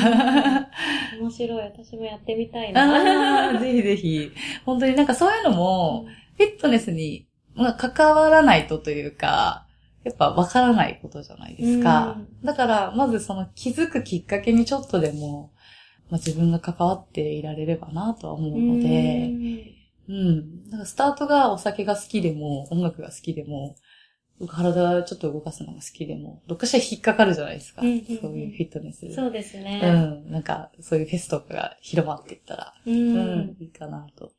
[SPEAKER 1] 面白い。私もやってみたいな。
[SPEAKER 2] ぜひぜひ。本当になんかそういうのも、フィットネスに、まあ、関わらないとというか、やっぱわからないことじゃないですか
[SPEAKER 1] うん。
[SPEAKER 2] だから、まずその気づくきっかけにちょっとでも、まあ、自分が関わっていられればなとは思うので、うん。だからスタートがお酒が好きでも、音楽が好きでも、体ちょっと動かすのが好きでも、どっかしら引っかかるじゃないですか。
[SPEAKER 1] うんうんうん
[SPEAKER 2] そういうフィットネス。
[SPEAKER 1] そうです
[SPEAKER 2] う
[SPEAKER 1] ね。
[SPEAKER 2] ん。なんか、そういうフェスとかが広まっていったら、
[SPEAKER 1] う
[SPEAKER 2] うん、
[SPEAKER 1] ん。
[SPEAKER 2] いいかなと。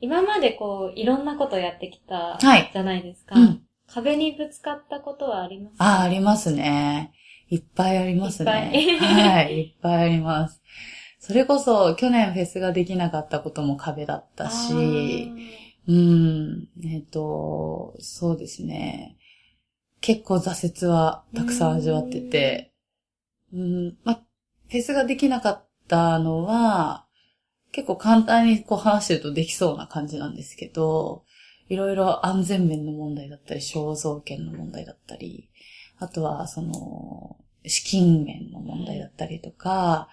[SPEAKER 1] 今までこう、いろんなことやってきた
[SPEAKER 2] はい。
[SPEAKER 1] じゃないですか。
[SPEAKER 2] うん。
[SPEAKER 1] 壁にぶつかったことはあります
[SPEAKER 2] ああ、ありますね。いっぱいありますね。
[SPEAKER 1] いっぱい
[SPEAKER 2] はい、いっぱいあります。それこそ、去年フェスができなかったことも壁だったし、うん、えっ、と、そうですね。結構挫折はたくさん味わってて、うん、ま、フェスができなかったのは、結構簡単にこう話してるとできそうな感じなんですけど、いろいろ安全面の問題だったり、肖像権の問題だったり、あとはその、資金面の問題だったりとか、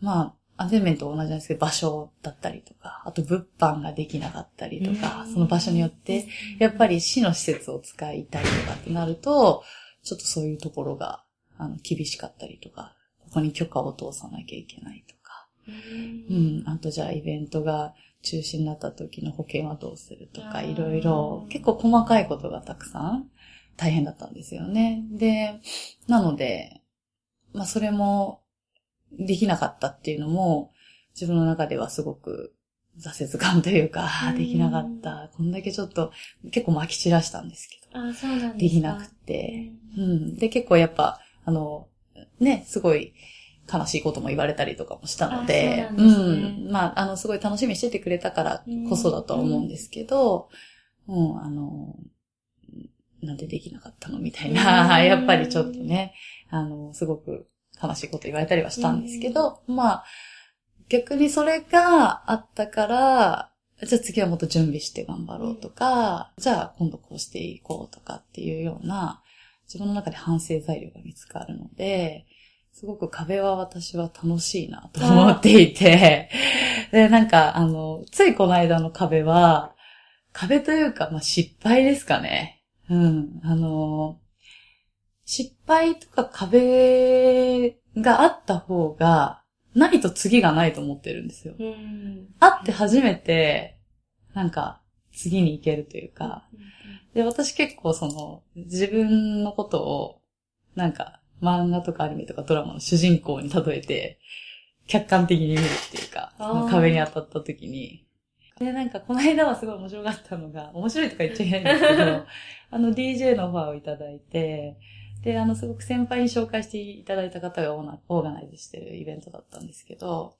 [SPEAKER 2] まあ、安全面と同じなんですけど、場所だったりとか、あと物販ができなかったりとか、その場所によって、やっぱり市の施設を使いたいとかってなると、ちょっとそういうところが、あの、厳しかったりとか、ここに許可を通さなきゃいけないとか、
[SPEAKER 1] う
[SPEAKER 2] うん。ん、あとじゃあイベントが中止になった時の保険はどうするとか、いろいろ、結構細かいことがたくさん大変だったんですよね。で、なので、まあそれもできなかったっていうのも、自分の中ではすごく挫折感というか、あーできなかった。こんだけちょっと結構撒き散らしたんですけど、
[SPEAKER 1] あ、そうなんですか。
[SPEAKER 2] できなくて、うん。で、結構やっぱ、あの、ね、すごい悲しいことも言われたりとかもしたので、
[SPEAKER 1] うですね
[SPEAKER 2] ん。まあ、あの、すごい楽しみにしててくれたからこそだとは思うんですけど、うん、あの、なんでできなかったのみたいな、
[SPEAKER 1] うん
[SPEAKER 2] やっぱりちょっとね、あの、すごく悲しいこと言われたりはしたんですけど、まあ、逆にそれがあったから、じゃあ次はもっと準備して頑張ろうとか、じゃあ今度こうしていこうとかっていうような、自分の中で反省材料が見つかるので、すごく壁は私は楽しいなと思っていて、で、なんか、あの、ついこの間の壁は、壁というか、まあ、失敗ですかね。うん。あの、失敗とか壁があった方が、ないと次がないと思ってるんですよ。
[SPEAKER 1] うん。
[SPEAKER 2] あって初めて、なんか、次に行けるというか、で、私結構その、自分のことを、なんか、漫画とかアニメとかドラマの主人公に例えて、客観的に見るっていうか、その壁に当たった時に。で、なんかこの間はすごい面白かったのが、面白いとか言っちゃいないんですけど、あの DJ のオファーをいただいて、で、あの、すごく先輩に紹介していただいた方がオーナオーガナイズしてるイベントだったんですけど、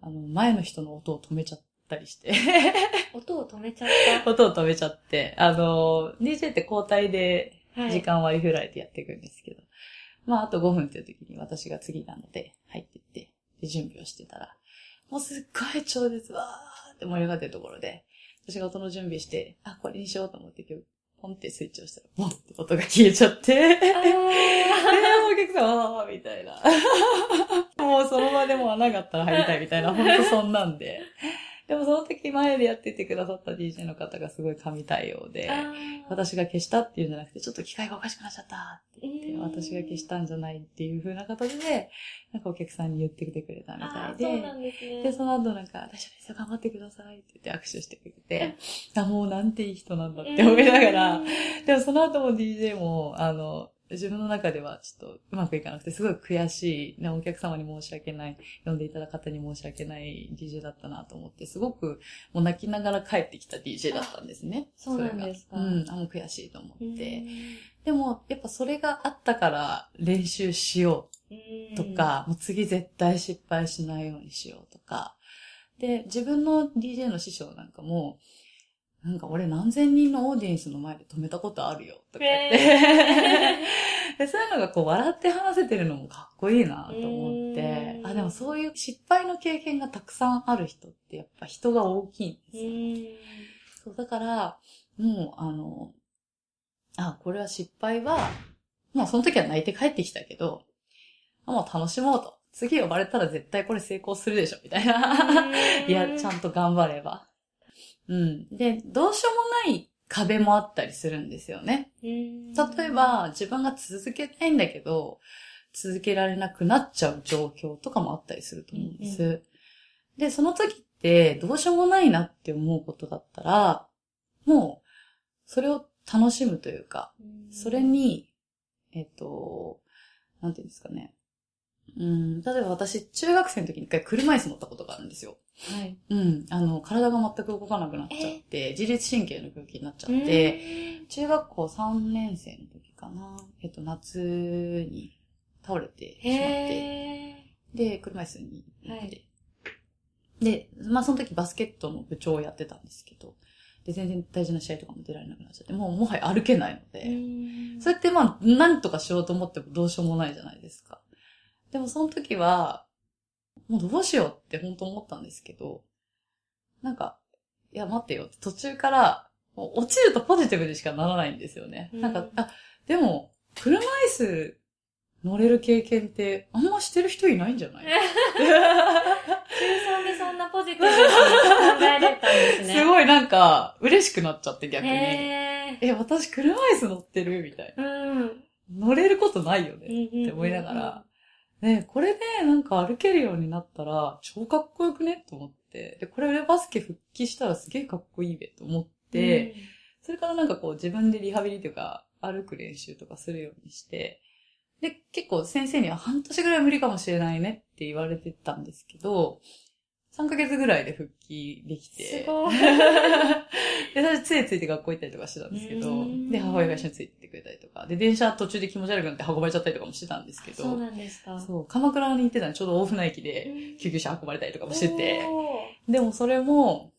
[SPEAKER 2] あの、前の人の音を止めちゃったりして、
[SPEAKER 1] 音を止めちゃっ
[SPEAKER 2] 音を止めちゃって、あの、DJ って交代で
[SPEAKER 1] た。はい。
[SPEAKER 2] 時間割り振られてやっていくんですけど、まあ、あと5分っていう時に私が次なので入ってって、で、準備をしてたら、もうすっごい超絶わーって盛り上がってるところで、私が音の準備して、あ、これにしようと思って今日、ポンってスイッチをしたら、ボンって音が消えちゃって、えー、
[SPEAKER 1] あ
[SPEAKER 2] お客さん、あーみたいな。もうその場でも穴があったら入りたいみたいな、ほんとそんなんで。でもその時前でやっててくださった DJ の方がすごい神対応で、
[SPEAKER 1] ー。
[SPEAKER 2] 私が消したっていうんじゃなくて、ちょっと機械がおかしくなっちゃったって言って、
[SPEAKER 1] うん
[SPEAKER 2] 私が消したんじゃないっていう風な形で、なんかお客さんに言ってきてくれたみたいで、
[SPEAKER 1] そうなんですね。
[SPEAKER 2] で、その後なんか、大丈夫ですよ、頑張ってくださいって言って握手してくれて、あ、もうなんていい人なんだって思いながら、でもその後も DJ も、あの、自分の中ではちょっとうまくいかなくて、すごい悔しい、ね、お客様に申し訳ない、呼んでいただく方に申し訳ない DJ だったなと思って、すごくもう泣きながら帰ってきた DJ だったんですね。
[SPEAKER 1] そうなんですか
[SPEAKER 2] うん、あ、もう悔しいと思
[SPEAKER 1] うん
[SPEAKER 2] って。でも、やっぱそれがあったから練習しようとか、もう次絶対失敗しないようにしようとか。で、自分の DJ の師匠なんかも、なんか俺何千人のオーディエンスの前で止めたことあるよとか言って、でそういうのがこう笑って話せてるのもかっこいいなと思って
[SPEAKER 1] う、ん
[SPEAKER 2] あ、でもそういう失敗の経験がたくさんある人ってやっぱ人が大きいんですよ。
[SPEAKER 1] うん
[SPEAKER 2] そう、だから、もう、あの、あ、これは失敗は、もうその時は泣いて帰ってきたけど、あもう楽しもうと。次呼ばれたら絶対これ成功するでしょ、みたいな。いや、ちゃんと頑張れば。うん。で、どうしようもない壁もあったりするんですよね。
[SPEAKER 1] 例
[SPEAKER 2] 例え、ば、自分が続けたいんだけど、続けられなくなっちゃう状況とかもあったりすると思うんです。
[SPEAKER 1] うん
[SPEAKER 2] で、その時って、どうしようもないなって思うことだったら、もう、それを楽しむというか、それ、に、えっと、なんていうんですかね。うん、例えば私、中学生の時に一回車椅子乗ったことがあるんですよ。
[SPEAKER 1] はい。
[SPEAKER 2] うん、あの、体が全く動かなくなっちゃって、自律神経の病気になっちゃって、中学校3年生の時かな。えっと、夏に倒れてしまって、
[SPEAKER 1] へ
[SPEAKER 2] で、車椅子に乗って、
[SPEAKER 1] はい
[SPEAKER 2] で、まあその時バスケットの部長をやってたんですけど、で、全然大事な試合とかも出られなくなっちゃって、もうもはや歩けないので、
[SPEAKER 1] ー。
[SPEAKER 2] それってまあ、何とかしようと思ってもどうしようもないじゃないですか。でもその時は、もうどうしようって本当思ったんですけど、なんか、いや待ってよって途中から、もう落ちるとポジティブにしかならないんですよね。
[SPEAKER 1] うん
[SPEAKER 2] なんか、あ、でも、車椅子乗れる経験ってあんましてる人いないんじゃない？
[SPEAKER 1] 中3でそんなポジティブに考えれたんですね。
[SPEAKER 2] すごいなんか、嬉しくなっちゃって逆に。
[SPEAKER 1] へ
[SPEAKER 2] え、私車椅子乗ってる？みたいな。
[SPEAKER 1] ー。うん。
[SPEAKER 2] 乗れることないよね。
[SPEAKER 1] っ
[SPEAKER 2] って思いながら、ね、これでなんか歩けるようになったら超かっこよくね？と思って、で、これでバスケ復帰したらすげえかっこいいべと思って、それからなんかこう自分でリハビリというか歩く練習とかするようにして、で、結構先生には半年ぐらい無理かもしれないねって言われてたんですけど、3ヶ月ぐらいで復帰できて。
[SPEAKER 1] すごい
[SPEAKER 2] で、私杖ついて学校行ったりとかしてたんですけどで、母親が一緒についてくれたりとか、で、電車途中で気持ち悪くなって運ばれちゃったりとかもしてたんですけど、
[SPEAKER 1] そうなんですか。
[SPEAKER 2] そう、鎌倉に行ってたのちょうど大船駅で
[SPEAKER 1] うん
[SPEAKER 2] 救急車運ばれたりとかもしてて、
[SPEAKER 1] お
[SPEAKER 2] でもそれも、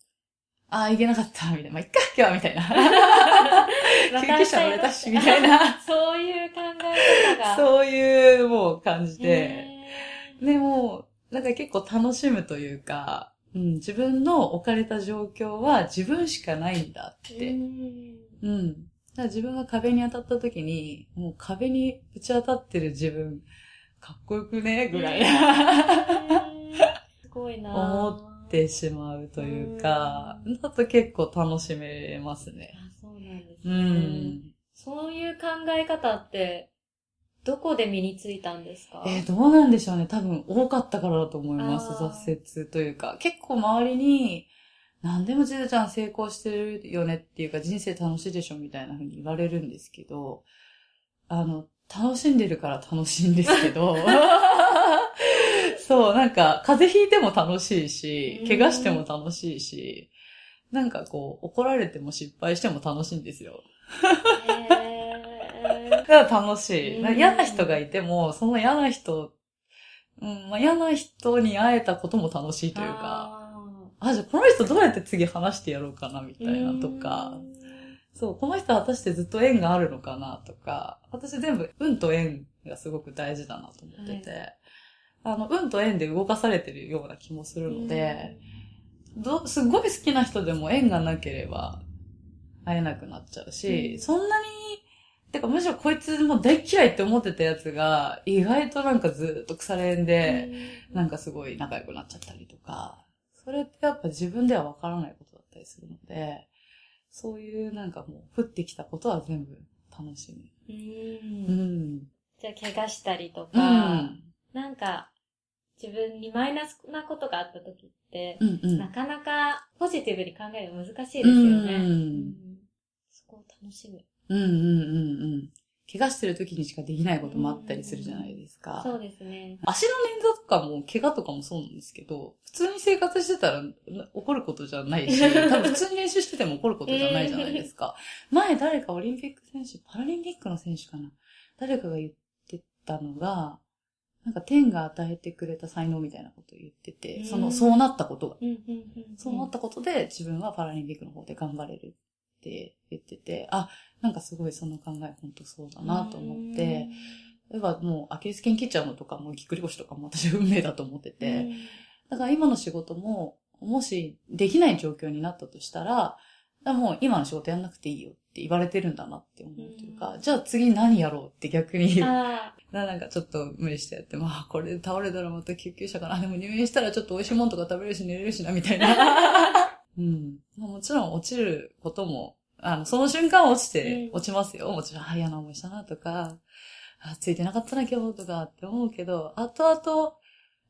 [SPEAKER 2] ああ、行けなかった、みたいな。まあ、いっか、今日は、みたいな。
[SPEAKER 1] ー
[SPEAKER 2] 救急車乗れたし、みたいな。
[SPEAKER 1] そういう考え方が。
[SPEAKER 2] そういう、もう感じで。
[SPEAKER 1] へ
[SPEAKER 2] でも、なんか結構楽しむというか、うん、自分の置かれた状況は自分しかないんだっ
[SPEAKER 1] ー
[SPEAKER 2] て。
[SPEAKER 1] うん
[SPEAKER 2] うん。だから自分が壁に当たった時に、もう壁にぶち当たってる自分、かっこよくね？ぐらい
[SPEAKER 1] すごいな
[SPEAKER 2] 思ってしまうというか、だと結構楽しめますね。
[SPEAKER 1] あそうなんです
[SPEAKER 2] う
[SPEAKER 1] ね。
[SPEAKER 2] ん。
[SPEAKER 1] そういう考え方って、どこで身についたんですか？
[SPEAKER 2] えーどうなんでしょうね。多分多かったからだと思います。挫折というか。結構周りに、何でもじずちゃん成功してるよねっていうか、人生楽しいでしょみたいな風に言われるんですけど、あの、楽しんでるから楽しいんですけど、そう、なんか、風邪ひいても楽しいし、怪我しても楽しいし、なんかこう、怒られても失敗しても楽しいんですよ。
[SPEAKER 1] へー
[SPEAKER 2] が楽しい。
[SPEAKER 1] うん。
[SPEAKER 2] 嫌な人がいても、その嫌な人、うん、まあ、嫌な人に会えたことも楽しいというか、
[SPEAKER 1] あ
[SPEAKER 2] あ、じゃあこの人どうやって次話してやろうかな、みたい
[SPEAKER 1] ー
[SPEAKER 2] なとか、そう、この人は私ってずっと縁があるのかな、とか、私全部運と縁がすごく大事だなと思ってて、あの、運と縁で動かされてるような気もするので、ど、すごい好きな人でも縁がなければ会えなくなっちゃうし、
[SPEAKER 1] うん。
[SPEAKER 2] そんなに、てかむしろこいつもう大嫌いって思ってたやつが、意外となんかずっと腐れ縁で、なんかすごい仲良くなっちゃったりとか、それってやっぱ自分ではわからないことだったりするので、そういうなんかもう降ってきたことは全部楽しみ。
[SPEAKER 1] うん
[SPEAKER 2] うん。
[SPEAKER 1] じゃあ、怪我したりと
[SPEAKER 2] う
[SPEAKER 1] か、
[SPEAKER 2] ん。
[SPEAKER 1] なんか、自分にマイナスなことがあった時って、
[SPEAKER 2] うんうん。
[SPEAKER 1] なかなかポジティブに考えるの難しいですよね。
[SPEAKER 2] うん
[SPEAKER 1] うんそこを楽しむ。
[SPEAKER 2] うんうんうんうん。怪我してる時にしかできないこともあったりするじゃないですか。
[SPEAKER 1] そうですね。
[SPEAKER 2] 足の捻挫とかも怪我とかもそうなんですけど、普通に生活してたらな起こることじゃないし、多分普通に練習してても起こることじゃないじゃないですか。前誰かオリンピック選手、パラリンピックの選手かな誰かが言ってたのが、なんか天が与えてくれた才能みたいなことを言ってて、その、
[SPEAKER 1] うん
[SPEAKER 2] そうなったことが。そうなったことで自分はパラリンピックの方で頑張れるって言ってて、あ、なんかすごいその考え本当そうだなと思って、例えばもうアキレス腱切っちゃうのとかもぎっくり腰とかも私運命だと思って
[SPEAKER 1] うん、
[SPEAKER 2] て、だから今の仕事も、もしできない状況になったとしたら、らもう今の仕事やんなくていいよって言われてるんだなって思うというか、
[SPEAKER 1] うん。
[SPEAKER 2] じゃあ次何やろうって逆に。なんかちょっと無理してやって、まあこれで倒れたらまた救急車かな。でも入院したらちょっと美味しいもんとか食べれるし寝れるしな、みたいな。うん。まあもちろん落ちることもあの、その瞬間は落ちて、
[SPEAKER 1] うん
[SPEAKER 2] 落ちますよ。もちろん、あ、嫌な思いしたなとか、あ、ついてなかったな今日とかって思うけど、後々、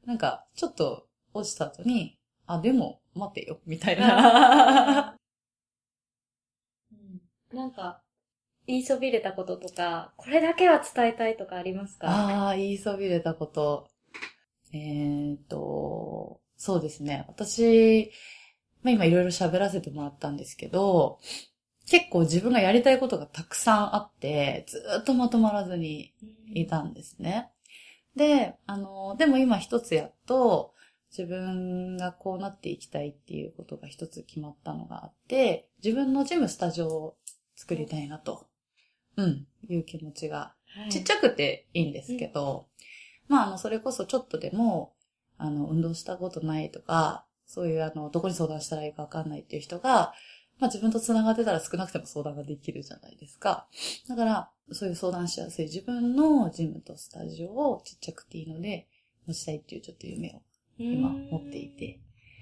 [SPEAKER 2] なんか、ちょっと落ちた後に、あ、でも、待てよ、みたいな。
[SPEAKER 1] うんなんか、言いそびれたこととか、これだけは伝えたいとかありますか？
[SPEAKER 2] ああ、言いそびれたこと。えーっと、そうですね。私、まあ、今いろいろ喋らせてもらったんですけど、結構自分がやりたいことがたくさんあって、ずーっとまとまらずにいたんですね。で、あの、でも今一つやっと、自分がこうなっていきたいっていうことが一つ決まったのがあって、自分のジムスタジオを作りたいなと、うん、いう気持ちが
[SPEAKER 1] はい。
[SPEAKER 2] ちっちゃくていいんですけど、まあ、あの、それこそちょっとでも、あの、運動したことないとか、そういうあの、どこに相談したらいいかわかんないっていう人が、まあ自分と繋がってたら少なくても相談ができるじゃないですか。だから、そういう相談しやすい自分のジムとスタジオをちっちゃくていいので、持ちたいっていうちょっと夢を今持っていて。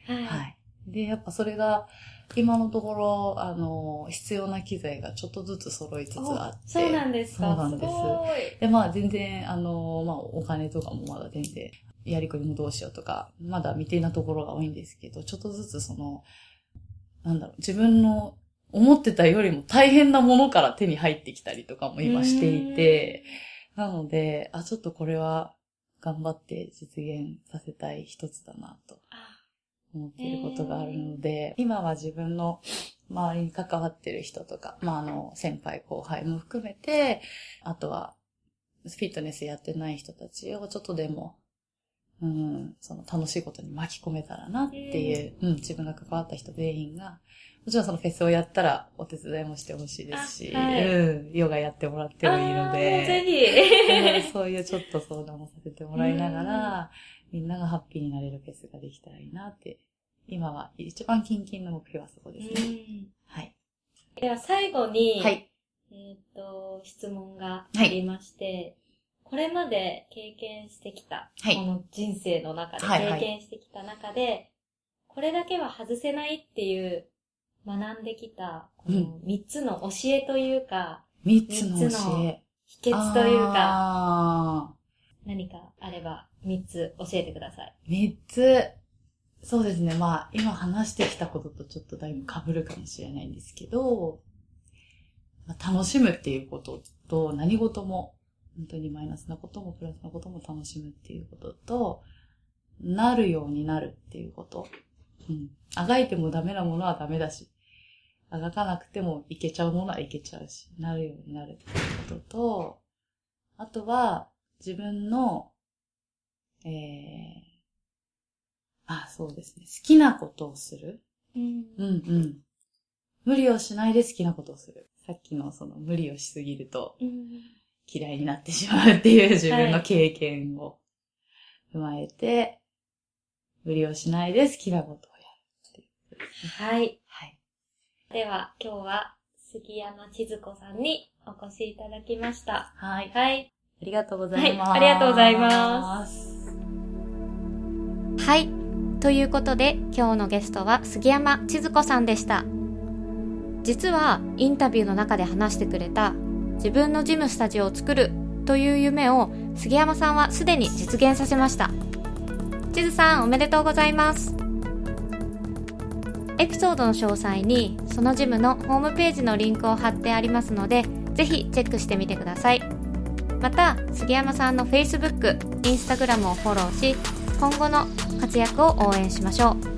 [SPEAKER 1] はい。
[SPEAKER 2] はい。で、やっぱそれが、今のところ、あの、必要な機材がちょっとずつ揃いつつあって。
[SPEAKER 1] そうなんですか。
[SPEAKER 2] そうなんです
[SPEAKER 1] ご
[SPEAKER 2] で、まあ全然、あの、まあお金とかもまだ全然、やりくりもどうしようとか、まだ未定なところが多いんですけど、ちょっとずつその、なんだろう、自分の思ってたよりも大変なものから手に入ってきたりとかも
[SPEAKER 1] い
[SPEAKER 2] 今していて、、なので、あ、ちょっとこれは頑張って実現させたい一つだなと
[SPEAKER 1] あ。
[SPEAKER 2] 思っていることがあるので、今は自分の周りに関わってる人とか、まあ、あの、先輩後輩も含めて、あとは、フィットネスやってない人たちをちょっとでも、うん、その楽しいことに巻き込めたらなっていう、うん、自分が関わった人全員が、もちろんそのフェスをやったらお手伝いもしてほしいですし、
[SPEAKER 1] あはい
[SPEAKER 2] うん、ヨガやってもらってもいいの
[SPEAKER 1] あーもうぜ
[SPEAKER 2] で、
[SPEAKER 1] ひ。
[SPEAKER 2] そういうちょっと相談もさせてもらいながら、みんながハッピーになれるフェスができたらいいなって、今は一番近々の目標はそこですね。
[SPEAKER 1] うん
[SPEAKER 2] はい。
[SPEAKER 1] では最後に、
[SPEAKER 2] はい。
[SPEAKER 1] えっ、と、質問がありまして、これまで経験してきた、
[SPEAKER 2] はい
[SPEAKER 1] この人生の中で、
[SPEAKER 2] はいはい
[SPEAKER 1] 経験してきた中で、これだけは外せないっていう学んできた、この3つの教えというか、
[SPEAKER 2] 三つの
[SPEAKER 1] 三つの
[SPEAKER 2] 教え。
[SPEAKER 1] 秘訣というか、
[SPEAKER 2] あ
[SPEAKER 1] 何かあれば3つ教えてください。
[SPEAKER 2] ー三つ。そうですね。まあ、今話してきたこととちょっとだいぶ被るかもしれないんですけど、まあ、楽しむっていうことと、何事も、本当にマイナスなこともプラスなことも楽しむっていうことと、なるようになるっていうこと。うん。あがいてもダメなものはダメだし、あがかなくてもいけちゃうものはいけちゃうし、なるようになるっていうことと、あとは、自分の、えー、あ、そうですね。好きなことをする。
[SPEAKER 1] うん
[SPEAKER 2] うんうん。無理をしないで好きなことをする。さっきのその無理をしすぎると嫌いになってしまうっていう自分の経験を踏まえて、無理をしないで好きなことをやるっていうことですね。
[SPEAKER 1] はい。
[SPEAKER 2] はい。
[SPEAKER 1] では、今日は杉山千鶴子さんにお越しいただきました。
[SPEAKER 2] はい。
[SPEAKER 1] はい。
[SPEAKER 2] ありがとうございます。
[SPEAKER 1] はいありがとうございます。はい。ということで、今日のゲストは杉山千鶴子さんでした。実は、インタビューの中で話してくれた、自分のジムスタジオを作るという夢を杉山さんはすでに実現させました。千鶴さん、おめでとうございます。エピソードの詳細に、そのジムのホームページのリンクを貼ってありますので、ぜひチェックしてみてください。また、杉山さんの Facebook、Instagram をフォローし、今後の活躍を応援しましょう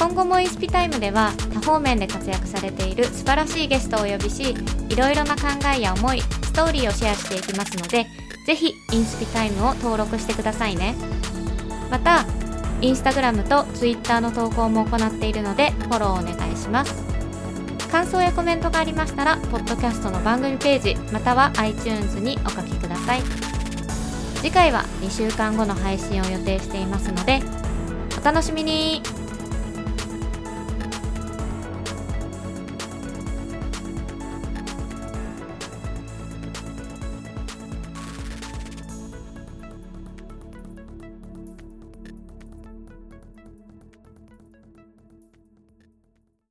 [SPEAKER 1] 今後もインスピタイムでは多方面で活躍されている素晴らしいゲストをお呼びしいろいろな考えや思いストーリーをシェアしていきますのでぜひインスピタイムを登録してくださいね。またインスタグラムとツイッターの投稿も行っているのでフォローお願いします。感想やコメントがありましたらポッドキャストの番組ページまたは iTunes にお書きください。次回は2週間後の配信を予定していますのでお楽しみに。